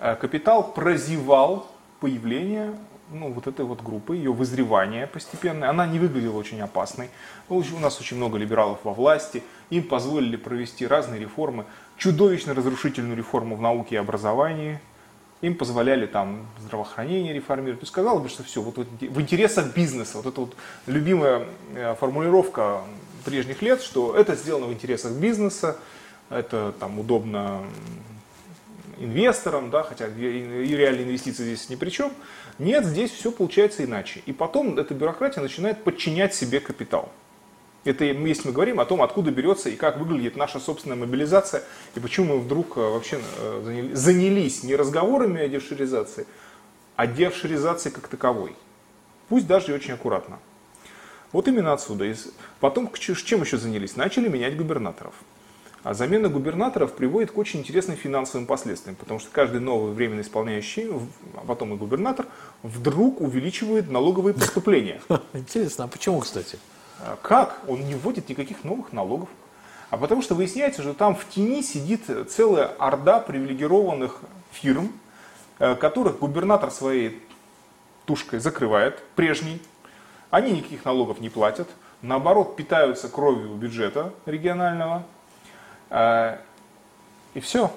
Э, Капитал прозевал появление ну, вот этой вот группы, ее вызревание постепенное. Она не выглядела очень опасной. У нас очень много либералов во власти. Им позволили провести разные реформы. Чудовищно разрушительную реформу в науке и образовании. Им позволяли там здравоохранение реформировать. То есть бы, что все, вот, вот в интересах бизнеса, вот эта вот любимая э, формулировка прежних лет, что это сделано в интересах бизнеса, это там удобно инвесторам, да, хотя и реальные инвестиции здесь ни при чем. Нет, здесь все получается иначе. И потом эта бюрократия начинает подчинять себе капитал. Это если мы говорим о том, откуда берется и как выглядит наша собственная мобилизация, и почему мы вдруг э, вообще э, заняли- занялись не разговорами о девшеризации, а девшеризации как таковой. Пусть даже и очень аккуратно. Вот именно отсюда. Потом чем еще занялись? Начали менять губернаторов. А замена губернаторов приводит к очень интересным финансовым последствиям, потому что каждый новый временно исполняющий, а потом и губернатор, вдруг увеличивает налоговые поступления. Интересно, а почему, кстати? А Как? Он не вводит никаких новых налогов. А потому что выясняется, что там в тени сидит целая орда привилегированных фирм, э, которых губернатор своей тушкой закрывает, прежний. Они никаких налогов не платят, наоборот, питаются кровью бюджета регионального. Э, И все.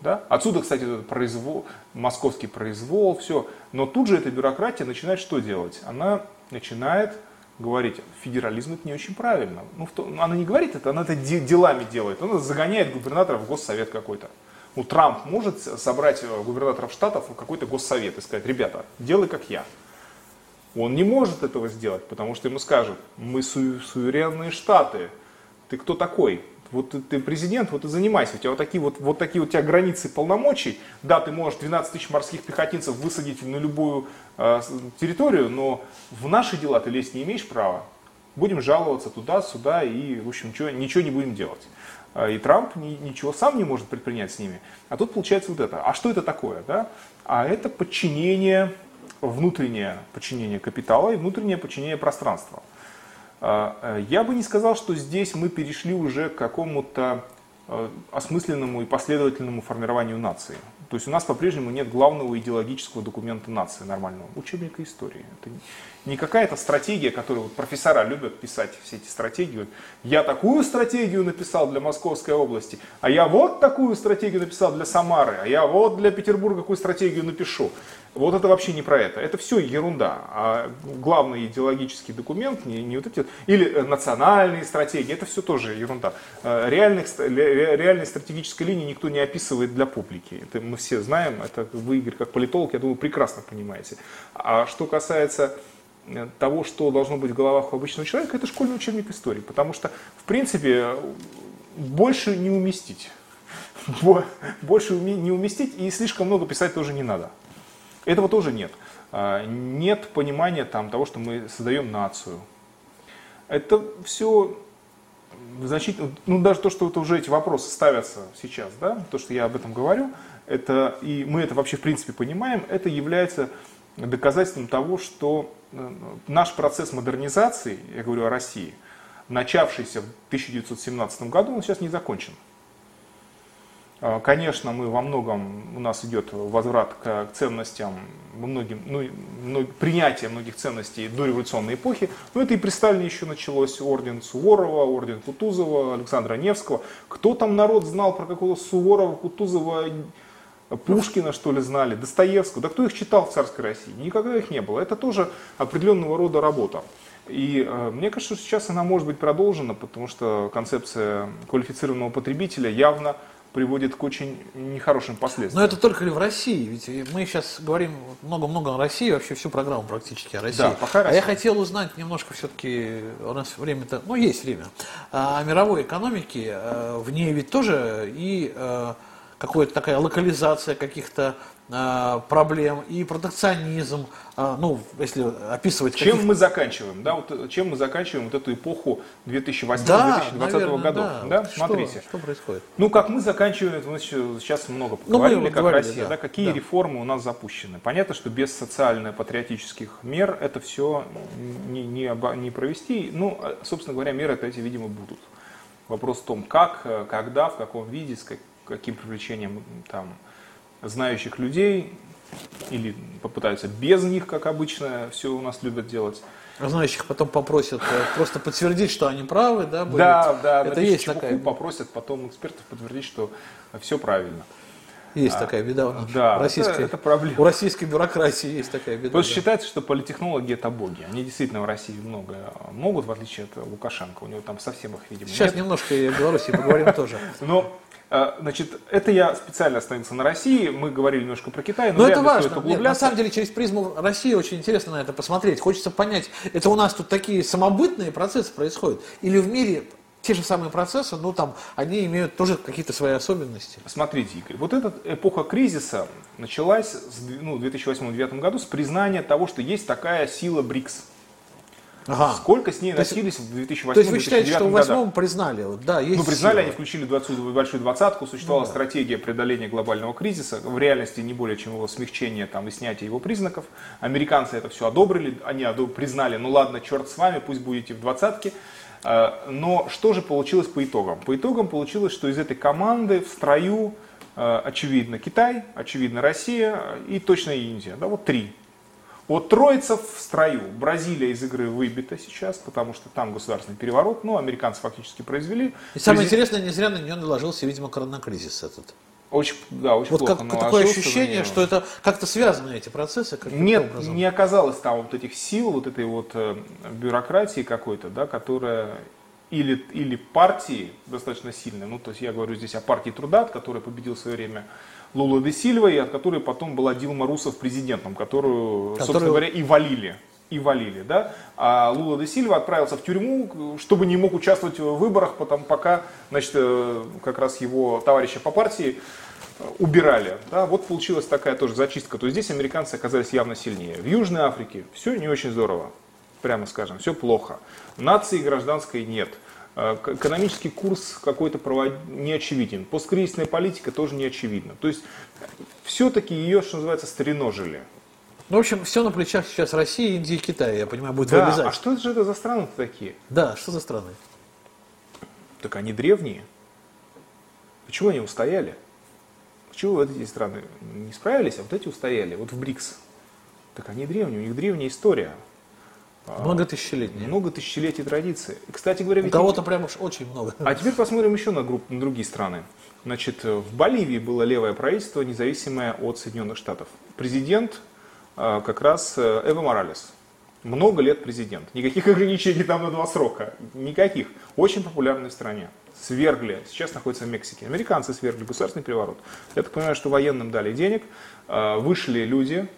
Да? Отсюда, кстати, этот произвол, московский произвол, все. Но тут же эта бюрократия начинает что делать? Она начинает говорить, федерализм это не очень правильно. Ну, то- она не говорит это, она это де- делами делает. Она загоняет губернатора в госсовет какой-то. Ну, Трамп может собрать э, губернаторов штатов в какой-то госсовет и сказать, ребята, делай как я. Он не может этого сделать, потому что ему скажут, мы су- суверенные штаты, ты кто такой? Вот ты, президент, вот и занимайся. У тебя вот такие вот, вот такие вот у тебя границы полномочий. Да, ты можешь 12 тысяч морских пехотинцев высадить на любую э, территорию, но в наши дела ты лезть не имеешь права. Будем жаловаться туда, сюда и, в общем, ничего, ничего не будем делать. А, И Трамп ни- ничего сам не может предпринять с ними. А тут получается вот это. А что это такое? Да? А это подчинение, внутреннее подчинение капитала и внутреннее подчинение пространства. А, э, Я бы не сказал, что здесь мы перешли уже к какому-то э, осмысленному и последовательному формированию нации. То есть у нас по-прежнему нет главного идеологического документа нации нормального, учебника истории. Это не какая-то стратегия, которую вот профессора любят писать, все эти стратегии. Я такую стратегию написал для Московской области, а я вот такую стратегию написал для Самары, а я вот для Петербурга какую стратегию напишу. Вот это вообще не про это. Это все ерунда. А главный идеологический документ, не, не вот эти, или э, национальные стратегии, это все тоже ерунда. Э, Реальных, реальной стратегической линии никто не описывает для публики. Это мы все знаем, это вы, Игорь, как политолог, я думаю, прекрасно понимаете. А что касается э, того, что должно быть в головах у обычного человека, это школьный учебник истории. Потому что, в принципе, больше не уместить. Больше не уместить и слишком много писать тоже не надо. Этого тоже нет. А, нет понимания там, того, что мы создаем нацию. Это все значительно, ну даже то, что это уже эти вопросы ставятся сейчас, да, то, что я об этом говорю, это, и мы это вообще в принципе понимаем, это является доказательством того, что э, наш процесс модернизации, я говорю о России, начавшийся в 1917 году, он сейчас не закончен. А, конечно, мы во многом, у нас идет возврат к ценностям, многим, ну, принятие многих ценностей до революционной эпохи, но это и при Сталине еще началось, орден Суворова, орден Кутузова, Александра Невского. Кто там народ знал про какого Суворова, Кутузова, Пушкина, что ли, знали, Достоевского? Да кто их читал в царской России? Никогда их не было. Это тоже определенного рода работа. И э, мне кажется, что сейчас она может быть продолжена, потому что концепция квалифицированного потребителя явно приводит к очень нехорошим последствиям. Но это только ли в России? Ведь мы сейчас говорим много-много о России, вообще всю программу практически о России. Да, пока Россия. А я хотел узнать немножко все-таки, у нас время-то, ну есть время, а, о мировой экономике. Э, в ней ведь тоже и э, какая-то такая локализация каких-то проблем и протекционизм, э, ну, если описывать... Чем мы заканчиваем, да, вот э, чем мы заканчиваем вот эту эпоху 2008-2020 да, годов, да, да? Смотрите. Что, что происходит? Ну, как мы заканчиваем, мы сейчас много поговорили, ну, как говорили, Россия, да, да какие да. реформы у нас запущены. Понятно, что без социально-патриотических мер это все не, не, не провести, ну, собственно говоря, меры эти, видимо, будут. Вопрос в том, как, когда, в каком виде, с каким привлечением там знающих людей, или попытаются без них, как обычно все у нас любят делать. А знающих потом попросят э, просто подтвердить, что они правы, да? Будет? Да, да. Это есть такая. Попросят потом экспертов подтвердить, что все правильно. Есть а, такая беда у нас. Да, российской, это, это проблема. У российской бюрократии есть такая беда. Потому да. считается, что политтехнологи это боги. Они действительно в России много могут, в отличие от Лукашенко. У него там совсем их, видимо, Сейчас нет. немножко и о Беларуси поговорим тоже. Но значит, это я специально остановился на России. Мы говорили немножко про Китай, но, но это важно. Нет, на самом деле, через призму России очень интересно на это посмотреть. Хочется понять, это у нас тут такие самобытные процессы происходят? Или в мире те же самые процессы, но там они имеют тоже какие-то свои особенности. Смотрите, Игорь, вот эта эпоха кризиса началась с, ну, в 2008-2009 году с признания того, что есть такая сила БРИКС. Ага. Сколько с ней носились в 2008 То есть вы считаете, что в восьмом признали? Вот, да, есть ну, признали, сила. они включили 20, большую двадцатку, существовала ну, да. стратегия преодоления глобального кризиса, в реальности не более чем его смягчение там, и снятие его признаков. Американцы это все одобрили, они одоб... признали, ну ладно, черт с вами, пусть будете в двадцатке. А, но что же получилось по итогам? По итогам получилось, что из этой команды в строю а, очевидно Китай, очевидно Россия и точно Индия. Да, вот три вот троица в строю. Бразилия из игры выбита сейчас, потому что там государственный переворот, ну, американцы фактически произвели. И самое Презид... интересное, не зря на нее наложился, видимо, коронакризис этот. Очень, да, очень вот плохо. Как, такое ощущение, что это как-то связаны эти процессы? Как Нет, образом? не оказалось там вот этих сил, вот этой вот э, бюрократии какой-то, да, которая или, или партии достаточно сильной, ну, то есть я говорю здесь о партии труда, которая победил в свое время Лула де Сильва, и от которой потом была Дилма Русов президентом, которую, которую... собственно говоря, и валили. И валили, да? А Лула де Сильва отправился в тюрьму, чтобы не мог участвовать в выборах, потому пока, значит, э, как раз его товарища по партии э, убирали. Да? Вот получилась такая тоже зачистка. То есть здесь американцы оказались явно сильнее. В Южной Африке все не очень здорово, прямо скажем, все плохо. Нации гражданской нет. Э, экономический курс какой-то провод... не очевиден. Посткризисная политика тоже не очевидна. То есть все-таки ее, что называется, стариножили. Ну, в общем, все на плечах сейчас России, Индии и Китая, я понимаю, будет да, вылезать. а что же это за страны-то такие? Да, что за страны? Так они древние. Почему они устояли? Почему вот эти страны не справились, а вот эти устояли? Вот в БРИКС. Так они древние, у них древняя история. Много тысячелетий. Много тысячелетий традиции. Кстати говоря, У кого-то прям уж очень много. А теперь посмотрим еще на, групп, на другие страны. Значит, в Боливии было левое правительство, независимое от Соединенных Штатов. Президент а, как раз э, Эва Моралес. Много лет президент. Никаких ограничений там на два срока. Никаких. Очень популярной в стране. Свергли. Сейчас находится в Мексике. Американцы свергли государственный переворот. Я так понимаю, что военным дали денег. А, вышли люди,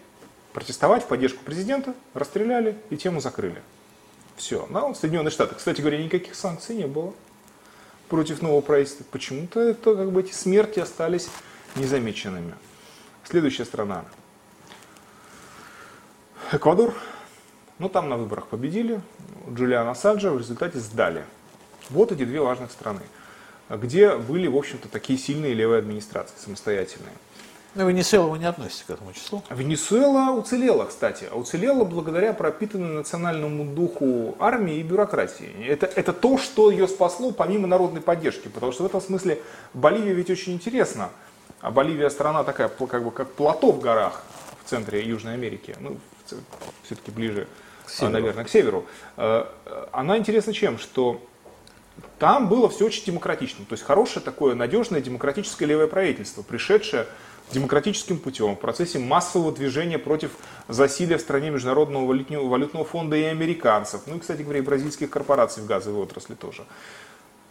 протестовать в поддержку президента, расстреляли и тему закрыли. Все. На Соединенные Штаты, кстати говоря, никаких санкций не было против нового правительства. Почему-то это, как бы, эти смерти остались незамеченными. Следующая страна. Эквадор. Ну, там на выборах победили. Джулиана Ассанджа в результате сдали. Вот эти две важных страны, где были, в общем-то, такие сильные левые администрации, самостоятельные. Но Венесуэла вы не относите к этому числу? Венесуэла уцелела, кстати. А уцелела благодаря пропитанному национальному духу армии и бюрократии. Это, это то, что ее спасло помимо народной поддержки. Потому что в этом смысле Боливия ведь очень интересна. А Боливия страна такая, как бы как плато в горах в центре Южной Америки. Ну, все-таки ближе, к северу. наверное, к северу. Э, она интересна чем? Что там было все очень демократично. То есть хорошее такое надежное демократическое левое правительство, пришедшее демократическим путем в процессе массового движения против засилия в стране Международного валютного фонда и американцев, ну и, кстати говоря, и бразильских корпораций в газовой отрасли тоже.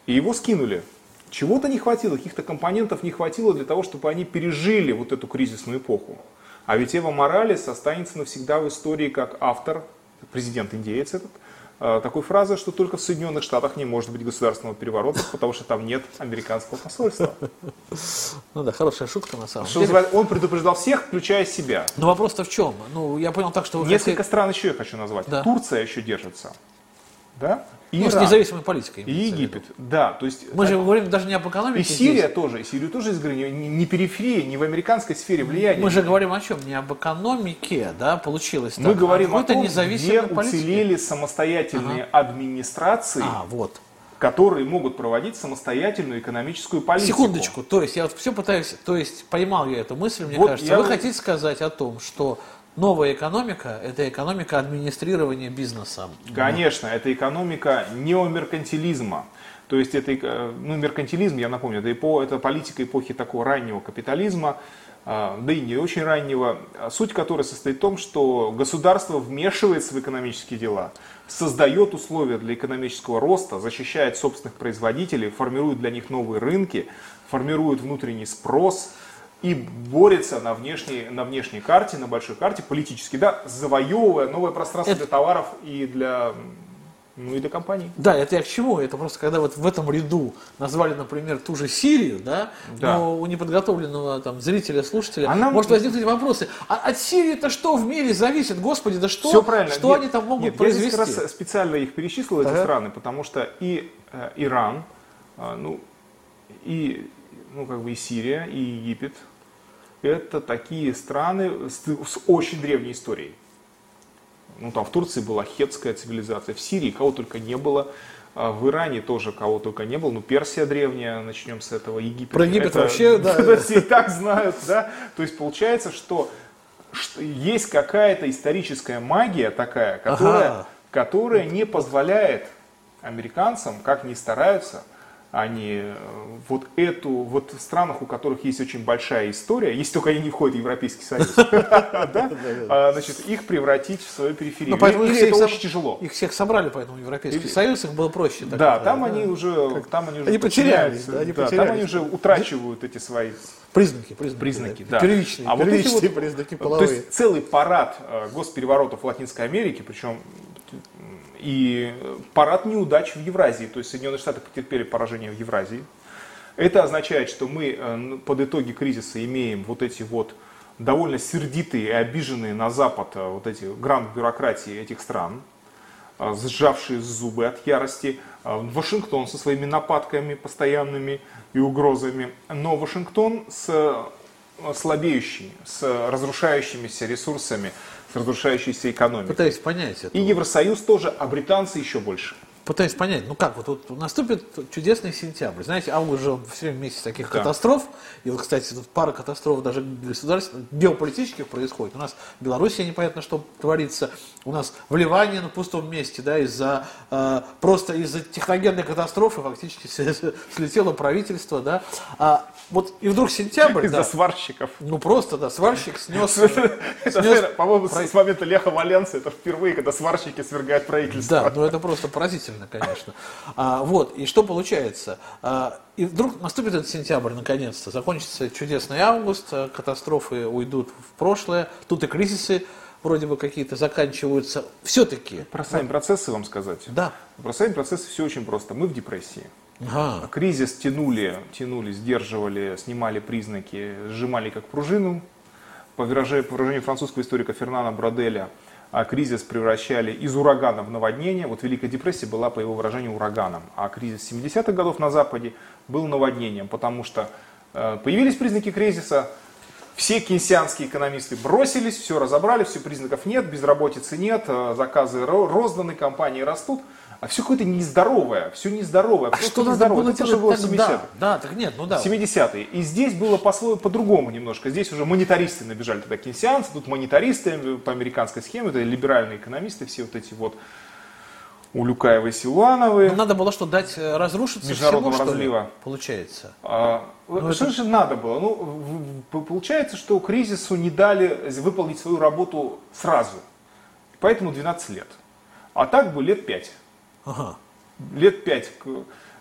И его скинули. Чего-то не хватило, каких-то компонентов не хватило для того, чтобы они пережили вот эту кризисную эпоху. А ведь Эва Моралес останется навсегда в истории как автор, президент-индеец этот, Э, такой фразы, что только в Соединенных Штатах не может быть государственного переворота, потому что там нет американского посольства. Ну да, хорошая шутка на самом что деле. Он предупреждал всех, включая себя. Но вопрос-то в чем? Ну, я понял так, что Несколько хотите... стран еще я хочу назвать. Да. Турция еще держится. Да? Иран, ну, с независимой политикой. И Египет, да. То есть, Мы же говорим даже не об экономике. И Сирия здесь. тоже. И Сирию тоже изгнали. Не, не периферии, не в американской сфере влияния. Мы же говорим о чем? Не об экономике, да, получилось Мы так. говорим а о том, где уцелели самостоятельные ага. администрации. А, вот которые могут проводить самостоятельную экономическую политику. Секундочку, то есть я вот все пытаюсь, то есть поймал я эту мысль, мне вот кажется. Вы хотите сказать о том, что Новая экономика – это экономика администрирования бизнеса. Конечно, это экономика неомеркантилизма. То есть это, э, ну, меркантилизм, я напомню, это, эпо, это политика эпохи такого раннего капитализма, а, да и не очень раннего, суть которой состоит в том, что государство вмешивается в экономические дела, создает условия для экономического роста, защищает собственных производителей, формирует для них новые рынки, формирует внутренний спрос – и борется на внешней, на внешней карте, на большой карте политически, да, завоевывая новое пространство это... для товаров и для ну и для компаний. Да, это я к чему? Это просто когда вот в этом ряду назвали, например, ту же Сирию, да, да. но у неподготовленного там зрителя, слушателя Она... может возникнуть вопросы. А от Сирии-то что в мире зависит? Господи, да что? Все правильно. Что нет, они там могут нет, произвести? Я здесь раз специально их перечислил, эти ага. страны, потому что и э, Иран, э, ну, и, ну, как бы и Сирия, и Египет, это такие страны с, с очень древней историей. Ну, там в Турции была хетская цивилизация, в Сирии кого только не было, а в Иране тоже кого только не было, ну, Персия древняя, начнем с этого, Египет. Про Египет это, вообще, да. Все и так знают, да. То есть получается, что, что есть какая-то историческая магия такая, которая, ага. которая не позволяет американцам, как ни стараются, они э, вот эту, вот в странах, у которых есть очень большая история, если только они не входят в Европейский Союз, а, значит, их превратить в свою периферию. Ну, Или это очень тяжело. Их всех собрали, поэтому Европейский Союз, их было проще. Да, там они уже, там они уже потерялись, да, там они уже утрачивают эти свои Признаки, признаки, да. Первичные, а первичные признаки половые. То есть целый парад э, госпереворотов в Латинской Америке, причем и парад неудач в Евразии, то есть Соединенные Штаты потерпели поражение в Евразии. Это означает, что мы э, под итоги кризиса имеем вот эти вот довольно сердитые и обиженные на Запад э, вот эти грант бюрократии этих стран, э, сжавшие зубы от ярости, Вашингтон со своими нападками постоянными и угрозами, но Вашингтон с слабеющий, с разрушающимися ресурсами, разрушающейся экономикой. Пытаюсь понять это. И Евросоюз тоже, а британцы еще больше. Пытаюсь понять, ну как, вот, вот наступит чудесный сентябрь. Знаете, август же все время месяц таких да. катастроф. И вот, кстати, тут пара катастроф даже государственных, геополитических происходит. У нас в Беларуси непонятно, что творится. У нас вливание на пустом месте, да, из-за э, просто из-за техногенной катастрофы фактически слетело правительство, да. А, вот и вдруг сентябрь. Из-за да, сварщиков. Ну просто, да, сварщик снес. По-моему, с момента Леха Валенца это впервые, когда сварщики свергают правительство. Да, ну это просто поразительно, конечно. А, вот, и что получается? А, и вдруг наступит этот сентябрь, наконец-то, закончится чудесный август, а, катастрофы уйдут в прошлое, тут и кризисы вроде бы какие-то заканчиваются. Все-таки. Про сами процессы вам сказать? Да. Про сами процессы все очень просто. Мы в депрессии. Ага. Кризис тянули, тянули, сдерживали, снимали признаки, сжимали как пружину. По выражению, по выражению французского историка Фернана Броделя, а кризис превращали из урагана в наводнение. Вот Великая депрессия была, по его выражению, ураганом. А кризис 70-х годов на Западе был наводнением, потому что э, появились признаки кризиса, все кейнсианские экономисты бросились, все разобрали, все признаков нет, безработицы нет, э, заказы розданы, компании растут. А все какое-то нездоровое, все нездоровое. А что нездоровое? Было это тоже было 70-е. Да, так нет, ну да. 70-е. И здесь было по-своему, по-другому немножко. Здесь уже монетаристы набежали тогда кейнсианцы, тут монетаристы по американской схеме, это либеральные экономисты, все вот эти вот Улюкаевы, Силуановы. Ну, надо было что, дать э, разрушиться Международного всему, разлива. Ли, получается. А, ну, что это... же надо было? Ну, получается, что кризису не дали выполнить свою работу сразу. Поэтому 12 лет. А так бы лет 5. Ага. Лет 5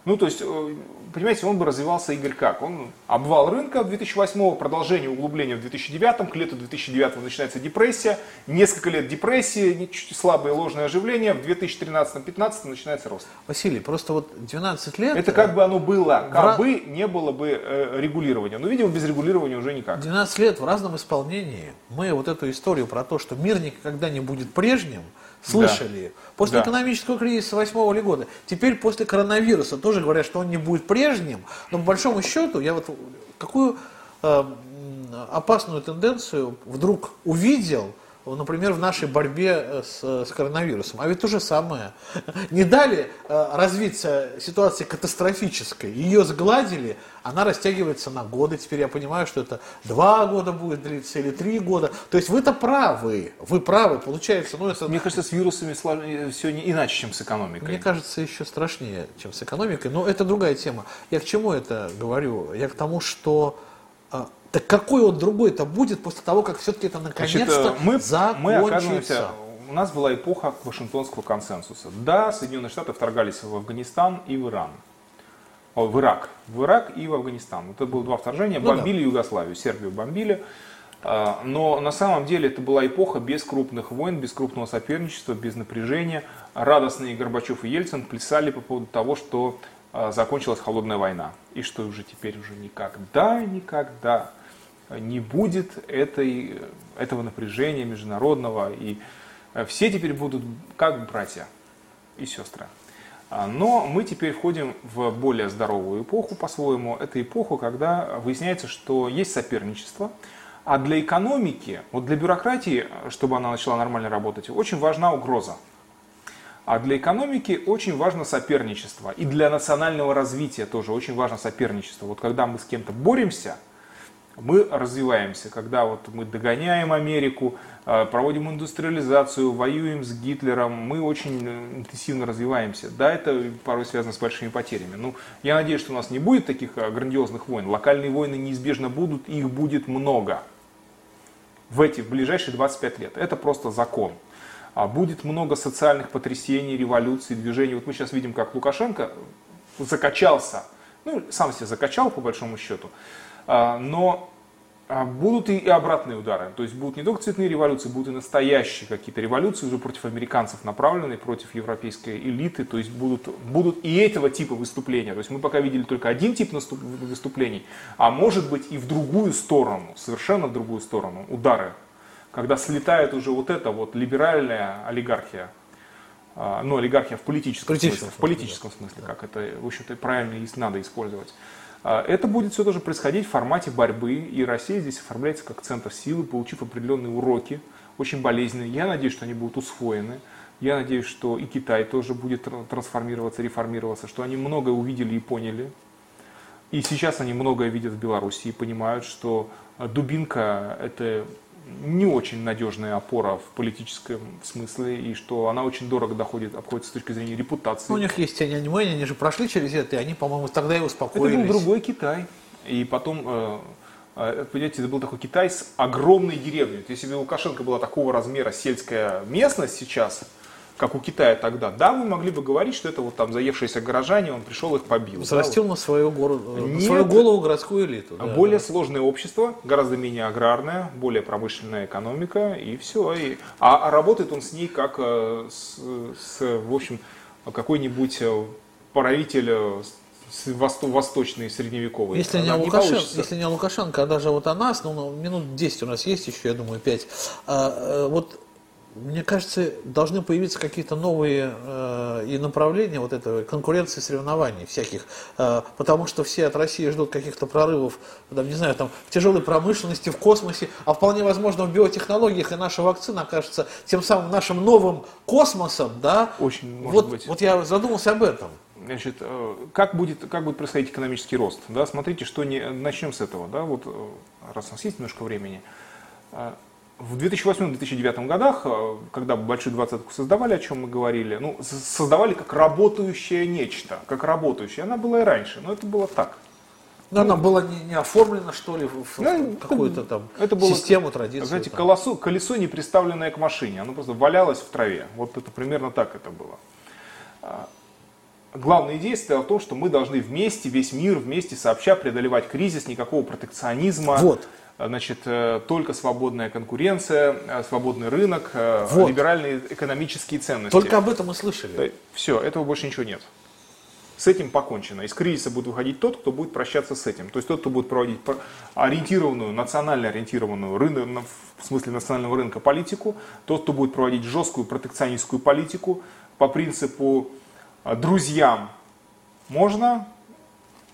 ну, то есть, э, понимаете, он бы развивался, Игорь, как? Он обвал рынка 2008, продолжение углубления в 2009, к лету 2009 начинается депрессия, несколько лет депрессии, чуть слабое ложное оживление, в 2013-2015 начинается рост. Василий, просто вот 12 лет... Это как бы оно было, как бы не было бы э, регулирования. Но, видимо, без регулирования уже никак. 12 лет в разном исполнении мы вот эту историю про то, что мир никогда не будет прежним, Слышали? Да. После да. экономического кризиса восьмого года. Теперь после коронавируса тоже говорят, что он не будет прежним. Но по большому счету, я вот какую э, опасную тенденцию вдруг увидел – например, в нашей борьбе э, с, с коронавирусом. А ведь то же самое. Не дали э, развиться ситуации катастрофической, ее сгладили, она растягивается на годы. Теперь я понимаю, что это два года будет длиться или три года. То есть вы-то правы, вы правы, получается. Ну, это... Мне кажется, с вирусами э, все не иначе, чем с экономикой. Мне кажется, еще страшнее, чем с экономикой. Но это другая тема. Я к чему это говорю? Я к тому, что так какой он другой-то будет после того, как все-таки это наконец-то э, мы, закончится? Мы оказываемся, у нас была эпоха Вашингтонского консенсуса. Да, Соединенные Штаты вторгались в Афганистан и в Иран. О, в Ирак. В Ирак и в Афганистан. Это было два вторжения. Ну, бомбили да. Югославию, Сербию бомбили. А, но на самом деле это была эпоха без крупных войн, без крупного соперничества, без напряжения. Радостные Горбачев и Ельцин плясали по поводу того, что а, закончилась холодная война. И что уже теперь уже никогда, никогда не будет этой, этого напряжения международного, и э, все теперь будут как братья и сестры. А, но мы теперь входим в более здоровую эпоху по-своему. Это эпоха, когда выясняется, что есть соперничество, а для экономики, вот для бюрократии, чтобы она начала нормально работать, очень важна угроза. А для экономики очень важно соперничество. И для национального развития тоже очень важно соперничество. Вот когда мы с кем-то боремся – мы развиваемся, когда вот мы догоняем Америку, э, проводим индустриализацию, воюем с Гитлером, мы очень э, интенсивно развиваемся. Да, это порой связано с большими потерями. Ну, я надеюсь, что у нас не будет таких э, грандиозных войн. Локальные войны неизбежно будут, их будет много в эти в ближайшие 25 лет. Это просто закон. А будет много социальных потрясений, революций, движений. Вот мы сейчас видим, как Лукашенко закачался, ну, сам себя закачал по большому счету, но а, будут и обратные удары. То есть будут не только цветные революции, будут и настоящие какие-то революции уже против американцев направленные, против европейской элиты. То есть будут, будут и этого типа выступления. То есть мы пока видели только один тип выступлений, а может быть и в другую сторону, совершенно в другую сторону, удары. Когда слетает уже вот эта вот либеральная олигархия, а, ну, олигархия в политическом, смысле, в политическом смысле, да. как это, в общем-то, правильно и надо использовать. А, это будет все тоже происходить в формате борьбы, и Россия здесь оформляется как центр силы, получив определенные уроки, очень болезненные. Я надеюсь, что они будут усвоены. Я надеюсь, что и Китай тоже будет трансформироваться, реформироваться, что они многое увидели и поняли. И сейчас они многое видят в Беларуси и понимают, что дубинка – это не очень надежная опора в политическом смысле, и что она очень дорого доходит, обходится с точки зрения репутации. Ну, у них есть тень аниме, они же прошли через это, и они, по-моему, тогда и успокоились. Это был другой Китай. И потом, э, э, понимаете, это был такой Китай с огромной деревней. Если бы Лукашенко была такого размера сельская местность сейчас, как у Китая тогда, да, вы могли бы говорить, что это вот там заевшиеся горожане, он пришел их побил. Взрастил да, на свою, гору, на свою голову городскую элиту. Да, более да. сложное общество, гораздо менее аграрное, более промышленная экономика, и все. И, а, а работает он с ней как э, с, с в общем, какой-нибудь э, правитель э, восточный, средневековый. Если не, Лукашенко, не если не Лукашенко, а даже вот о нас, ну, минут 10 у нас есть еще, я думаю, 5. А, вот мне кажется, должны появиться какие-то новые э, и направления вот этого конкуренции, соревнований всяких, э, потому что все от России ждут каких-то прорывов, там, не знаю, там, в тяжелой промышленности, в космосе, а вполне возможно в биотехнологиях и наша вакцина окажется тем самым нашим новым космосом, да? Очень может вот, быть. Вот я задумался об этом. Значит, э, как будет, как будет происходить экономический рост? Да, смотрите, что не, начнем с этого, да, вот э, раз у нас есть немножко времени. В 2008-2009 годах, э, когда большую двадцатку создавали, о чем мы говорили, ну, создавали как работающее нечто, как работающее. Она была и раньше, но это было так. Но она была не, не оформлена, что ли, в ну, какую-то там это было, систему, традицию. Знаете, колесо, колесо не приставленное к машине, оно просто валялось в траве. Вот это примерно так это было. А, главная идея стояла в том, что мы должны вместе, весь мир вместе сообща преодолевать кризис, никакого протекционизма. Вот. Э, значит, э, только свободная конкуренция, э, свободный рынок, вот. либеральные экономические ценности. Только об этом мы слышали. Все, этого больше ничего нет. С этим покончено. Из кризиса будет выходить тот, кто будет прощаться с этим. То есть тот, кто будет проводить ориентированную, национально ориентированную, рынок, в смысле национального рынка политику, тот, кто будет проводить жесткую протекционистскую политику по принципу друзьям можно,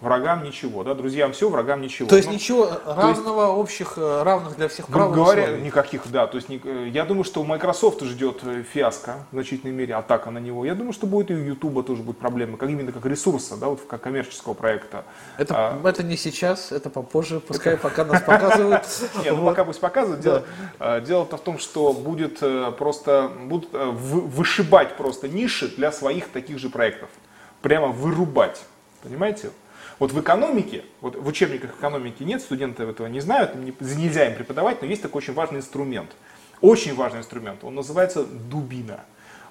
Врагам ничего, да, друзьям все, врагам ничего. То есть Но, ничего равного, есть, общих, э, равных для всех прав. говоря, условий. никаких, да. То есть э, я думаю, что у Microsoft ждет э, фиаско в значительной мере, атака на него. Я думаю, что будет и у YouTube тоже будут проблемы, как именно как ресурса, да, вот как коммерческого проекта. Это, а, это не сейчас, это попозже, пускай пока нас показывают. Нет, ну пока пусть показывают. Дело-то в том, что будет просто будут вышибать просто ниши для своих таких же проектов. Прямо вырубать. Понимаете? Вот в экономике, вот в учебниках экономики нет, студенты этого не знают, нельзя им преподавать, но есть такой очень важный инструмент. Очень важный инструмент. Он называется дубина.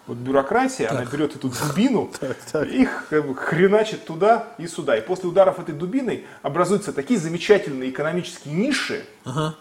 Вот бюрократия, так. она берет эту дубину, так, так. и хреначит туда и сюда. И после ударов этой дубиной образуются такие замечательные экономические ниши, ага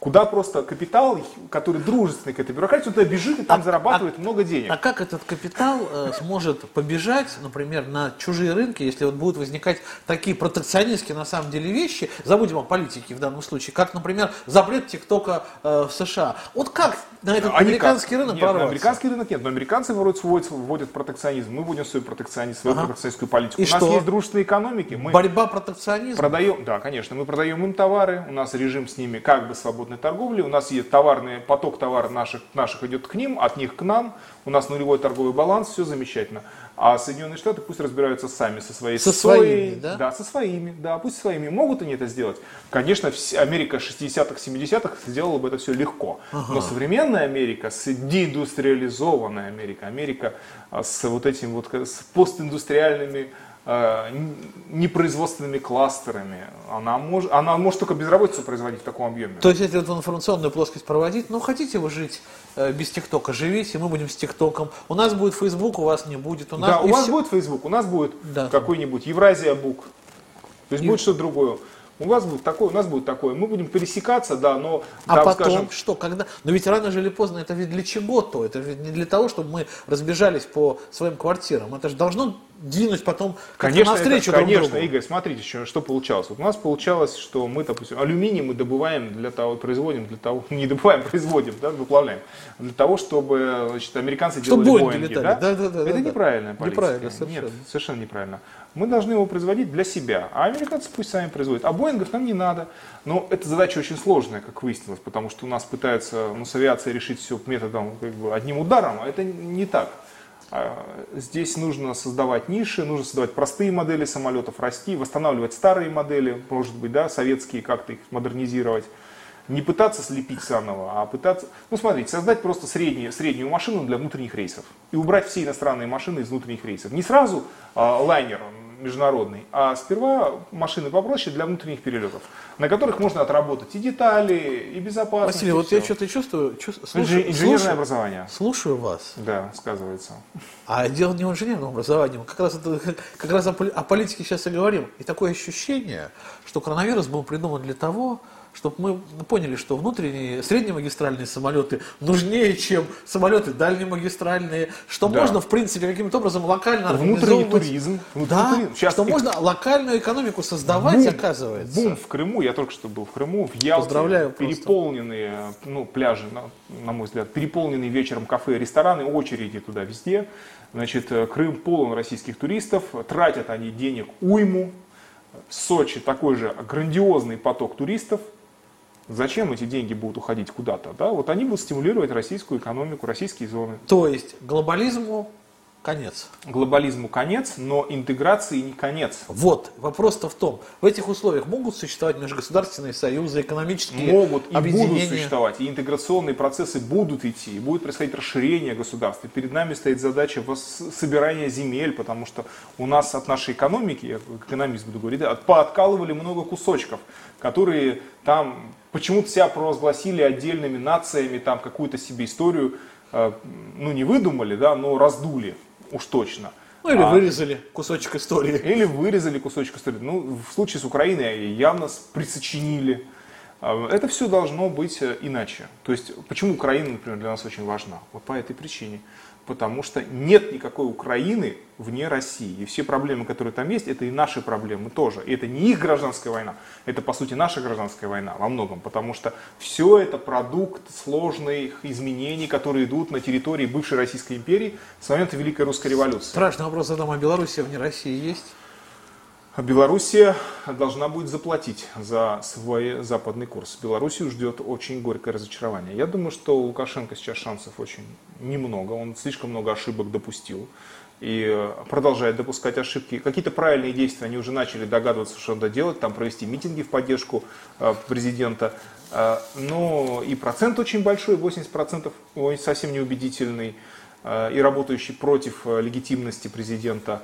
куда просто капитал, который дружественный к этой бюрократии, он туда бежит и там а, зарабатывает а, много денег. А как этот капитал э, сможет побежать, например, на чужие рынки, если вот будут возникать такие протекционистские на самом деле вещи, забудем о политике в данном случае, как, например, запрет ТикТока э, в США. Вот как на этот Они американский как? рынок нет, На американский рынок нет, но американцы вводят, вводят, вводят протекционизм, мы вводим свой протекционизм, свою ага. протекционистскую политику. И у что? нас есть дружественные экономики. Мы Борьба протекционизма? Продаем, да, конечно, мы продаем им товары, у нас режим с ними как бы свободный свободной торговли, у нас есть товарный поток товаров наших, наших идет к ним, от них к нам, у нас нулевой торговый баланс, все замечательно. А Соединенные Штаты пусть разбираются сами со своей со своими, да? Да, со своими, да, пусть своими. Могут они это сделать? Конечно, Америка 60-х, 70-х сделала бы это все легко. Ага. Но современная Америка, с деиндустриализованная Америка, Америка а, с вот этим вот, с постиндустриальными непроизводственными кластерами. Она может, она может только безработицу производить в таком объеме. То есть, если эту информационную плоскость проводить, ну, хотите вы жить э, без ТикТока, живите, мы будем с ТикТоком. У нас будет Фейсбук, у вас не будет. У нас да, у вас все... будет Фейсбук, у нас будет да. какой-нибудь Евразия Бук. То есть, и... будет что-то другое. У вас будет такое, у нас будет такое. Мы будем пересекаться, да, но... А там, потом скажем... что, когда... Но ведь рано или поздно это ведь для чего-то. Это ведь не для того, чтобы мы разбежались по своим квартирам. Это же должно двинуть потом конечно, навстречу это, друг Конечно, другу. Игорь, смотрите, что, что получалось. Вот у нас получалось, что мы, допустим, алюминий мы добываем для того, производим для того, не добываем, производим, да, выплавляем, для того, чтобы значит, американцы чтобы делали Боинги. Да? Да, да, да, это да, неправильная политика. Неправильно, совершенно. Нет, совершенно неправильно. Мы должны его производить для себя, а американцы пусть сами производят. А Боингов нам не надо. Но эта задача очень сложная, как выяснилось, потому что у нас пытаются ну, с авиацией решить все методом как бы, одним ударом, а это не так. А, здесь нужно создавать ниши, нужно создавать простые модели самолетов, расти, восстанавливать старые модели, может быть, да, советские, как-то их модернизировать. Не пытаться слепить заново, а пытаться, ну смотрите, создать просто среднюю, среднюю машину для внутренних рейсов и убрать все иностранные машины из внутренних рейсов. Не сразу а, лайнер, международный, а сперва машины попроще для внутренних перелетов, на которых можно отработать и детали, и безопасность. Василий, и вот все. я что-то чувствую, чувствую слушаю, инженерное слушаю- образование. слушаю вас. Да, сказывается. А дело не в инженерном образовании, мы как раз, это, как раз о политике сейчас и говорим. И такое ощущение, что коронавирус был придуман для того, чтобы мы поняли, что внутренние, среднемагистральные самолеты нужнее, чем самолеты дальнемагистральные, что Да. можно, в принципе, каким-то образом локально Внутренний туризм. внутренний Да, туризм. Сейчас что и можно локальную экономику создавать, бум, оказывается. Бум в Крыму, я только что был в Крыму, в Ялте. Поздравляю просто. Переполненные ну, пляжи, на, на мой взгляд, переполненные вечером кафе, рестораны, очереди туда везде. Значит, э, Крым полон российских туристов, тратят они денег уйму. В Сочи такой же грандиозный поток туристов. Зачем эти деньги будут уходить куда-то? Да? Вот они будут стимулировать российскую экономику, российские зоны. То есть глобализму конец. Глобализму конец, но интеграции не конец. Вот, вопрос-то в том, в этих условиях могут существовать межгосударственные союзы, экономические могут и будут объединения? существовать, и интеграционные процессы будут идти, и будет происходить расширение государства. И перед нами стоит задача собирания земель, потому что у нас от нашей экономики, я экономист буду говорить, да, от- пооткалывали много кусочков, которые там почему-то себя провозгласили отдельными нациями, там какую-то себе историю, э, ну не выдумали, да, но раздули, уж точно. Ну или А- вырезали кусочек истории. или вырезали кусочек истории. Ну, в случае с Украиной явно присочинили. А, Это все должно быть э, иначе. То есть, почему Украина, например, для нас очень важна? Вот по этой причине. Потому что нет никакой Украины вне России. И все проблемы, которые там есть, это и наши проблемы тоже. И это не их гражданская война, это, по сути, наша гражданская война во многом. Потому что все это продукт сложных изменений, которые идут на территории бывшей Российской империи с момента Великой Русской революции. Страшный вопрос задам, а Белоруссия вне России есть? Белоруссия должна будет заплатить за свой западный курс. Белоруссию ждет очень горькое разочарование. Я думаю, что у Лукашенко сейчас шансов очень немного. Он слишком много ошибок допустил и продолжает допускать ошибки. Какие-то правильные действия они уже начали догадываться, что надо делать, там провести митинги в поддержку э, президента. Э, Но и процент очень большой, 80%, он совсем неубедительный э, и работающий против легитимности президента.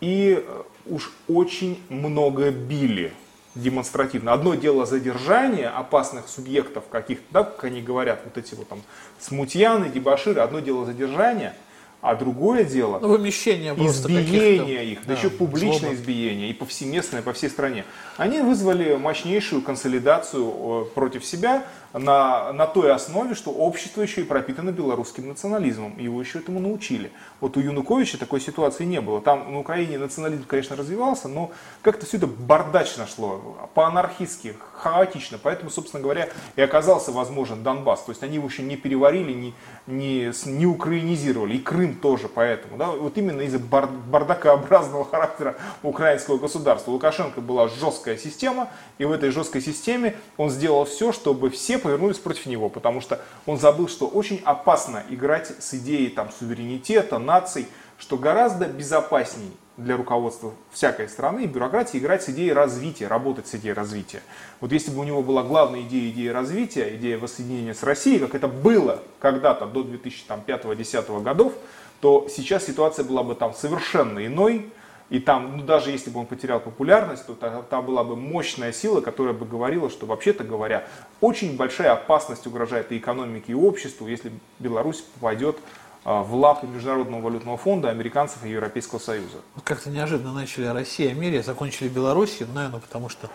И э, уж очень много били демонстративно. Одно дело задержание опасных субъектов каких-то, да, как они говорят, вот эти вот там смутьяны, дебаширы, одно дело задержание, а другое дело Ну, вымещение избиение их, да, да, еще публичное злобы. избиение и повсеместное по всей стране. Они вызвали мощнейшую консолидацию э, против себя на, на той основе, что общество еще и пропитано белорусским национализмом. Его еще этому научили. Вот у Януковича такой ситуации не было. Там на Украине национализм, конечно, развивался, но как-то все это бардачно шло, по-анархистски, хаотично. Поэтому, собственно говоря, и оказался возможен Донбасс. То есть они его еще не переварили, не, не, не украинизировали. И Крым тоже поэтому. Да? Вот именно из-за бар- бардакообразного характера украинского государства. У Лукашенко была жесткая система, и в этой жесткой системе он сделал все, чтобы все повернулись против него, потому что он забыл, что очень опасно играть с идеей там, суверенитета, наций, что гораздо безопасней для руководства всякой страны и бюрократии играть с идеей развития, работать с идеей развития. Вот если бы у него была главная идея, идея развития, идея воссоединения с Россией, как это было когда-то до 2005-2010 годов, то сейчас ситуация была бы там совершенно иной, и там, ну, даже если бы он потерял популярность, то та- там была бы мощная сила, которая бы говорила, что, вообще-то говоря, очень большая опасность угрожает и экономике, и обществу, если Беларусь попадет а, в лапы Международного валютного фонда, американцев и Европейского Союза. Как-то неожиданно начали о России, закончили Белоруссию, наверное, потому что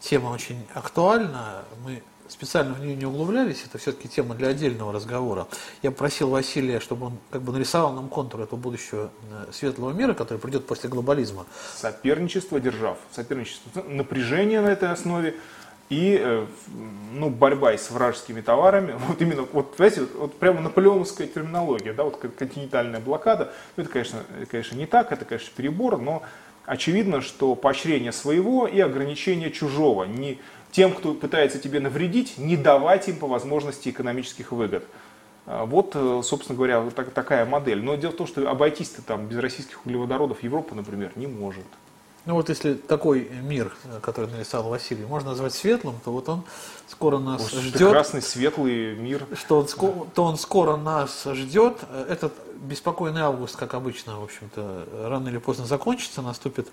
тема очень актуальна. Мы специально в нее не углублялись, это все-таки тема для отдельного разговора. Я просил Василия, чтобы он как бы нарисовал нам контур этого будущего э, светлого мира, который придет после глобализма. Соперничество держав, соперничество, напряжение на этой основе и э, ну, борьба с вражескими товарами. Вот именно, вот, знаете, вот, прямо наполеоновская терминология, да, вот континентальная блокада. Ну, это, конечно, это, конечно, не так, это, конечно, перебор, но очевидно, что поощрение своего и ограничение чужого. Не тем, кто пытается тебе навредить, не давать им по возможности экономических выгод. А, Вот, э, собственно говоря, так- такая модель. Но дело в том, что обойтись-то там без российских углеводородов Европа, например, не может. Ну вот если такой мир, который нарисовал Василий, можно назвать светлым, то вот он скоро нас Уж ждет. Прекрасный, светлый мир. Что он, ско- то он скоро нас ждет. Этот беспокойный август, как обычно, в общем-то, рано или поздно закончится, наступит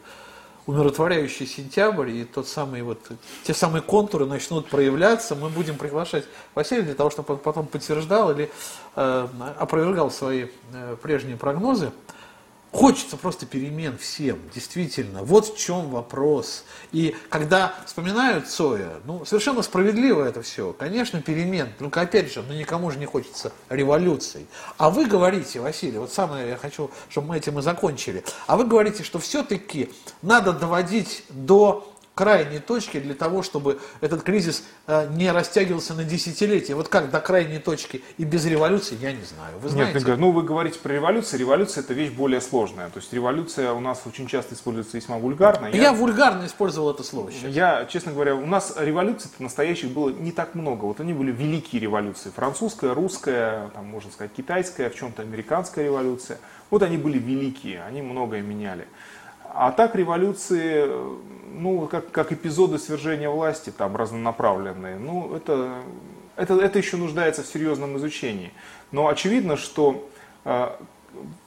умиротворяющий сентябрь, и тот самый вот, те самые контуры начнут проявляться, мы будем приглашать Василия для того, чтобы он потом подтверждал или э, опровергал свои э, прежние прогнозы. Хочется просто перемен всем, действительно. Вот в чем вопрос. И когда вспоминают Цоя, ну, совершенно справедливо это все. Конечно, перемен. Только опять же, ну, никому же не хочется революций. А вы говорите, Василий, вот самое я хочу, чтобы мы этим и закончили. А вы говорите, что все-таки надо доводить до крайней точки для того, чтобы этот кризис э, не растягивался на десятилетия. Вот как до крайней точки и без революции, я не знаю. Вы знаете? Нет, Игорь, ну вы говорите про революцию. Революция это вещь более сложная. То есть революция у нас очень часто используется весьма вульгарно. Я, вульгарно использовал это слово сейчас. Я, честно говоря, у нас революций настоящих было не так много. Вот они были великие революции. Французская, русская, там, можно сказать, китайская, в чем-то американская революция. Вот они были великие, они многое меняли. А так революции, ну, как, как эпизоды свержения власти, там, разнонаправленные, ну, это, это, это еще нуждается в серьезном изучении. Но очевидно, что э,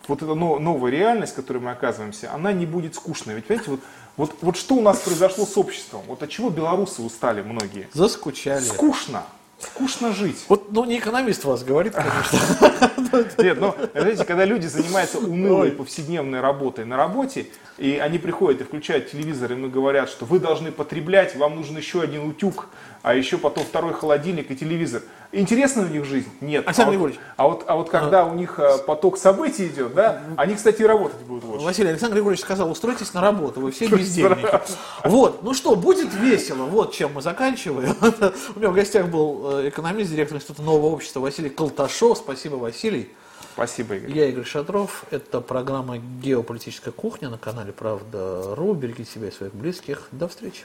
вот эта но, новая реальность, в которой мы оказываемся, она не будет скучной. Ведь, понимаете, вот, вот, вот что у нас произошло с обществом? Вот от чего белорусы устали многие? Заскучали. Скучно. Скучно жить. Вот, ну, не экономист вас говорит, конечно. Нет, но, знаете, когда люди занимаются унылой повседневной работой на работе, и они приходят и включают телевизор, и мы говорят, что вы должны потреблять, вам нужен еще один утюг, а еще потом второй холодильник и телевизор. Интересна у них жизнь? Нет. Александр а вот, Григорьевич. а вот, а вот когда у них э, поток событий идет, да, они, кстати, и работать будут лучше. Василий Александр Григорьевич сказал, устройтесь на работу, вы все бездельники. Вот, ну что, будет весело, вот чем мы заканчиваем. У меня в гостях был э, экономист, директор Института нового общества Василий Колташов. Спасибо, Василий. Спасибо, Игорь. Я Игорь Шатров. Это программа «Геополитическая кухня» на канале «Правда.ру». Берегите себя и своих близких. До встречи.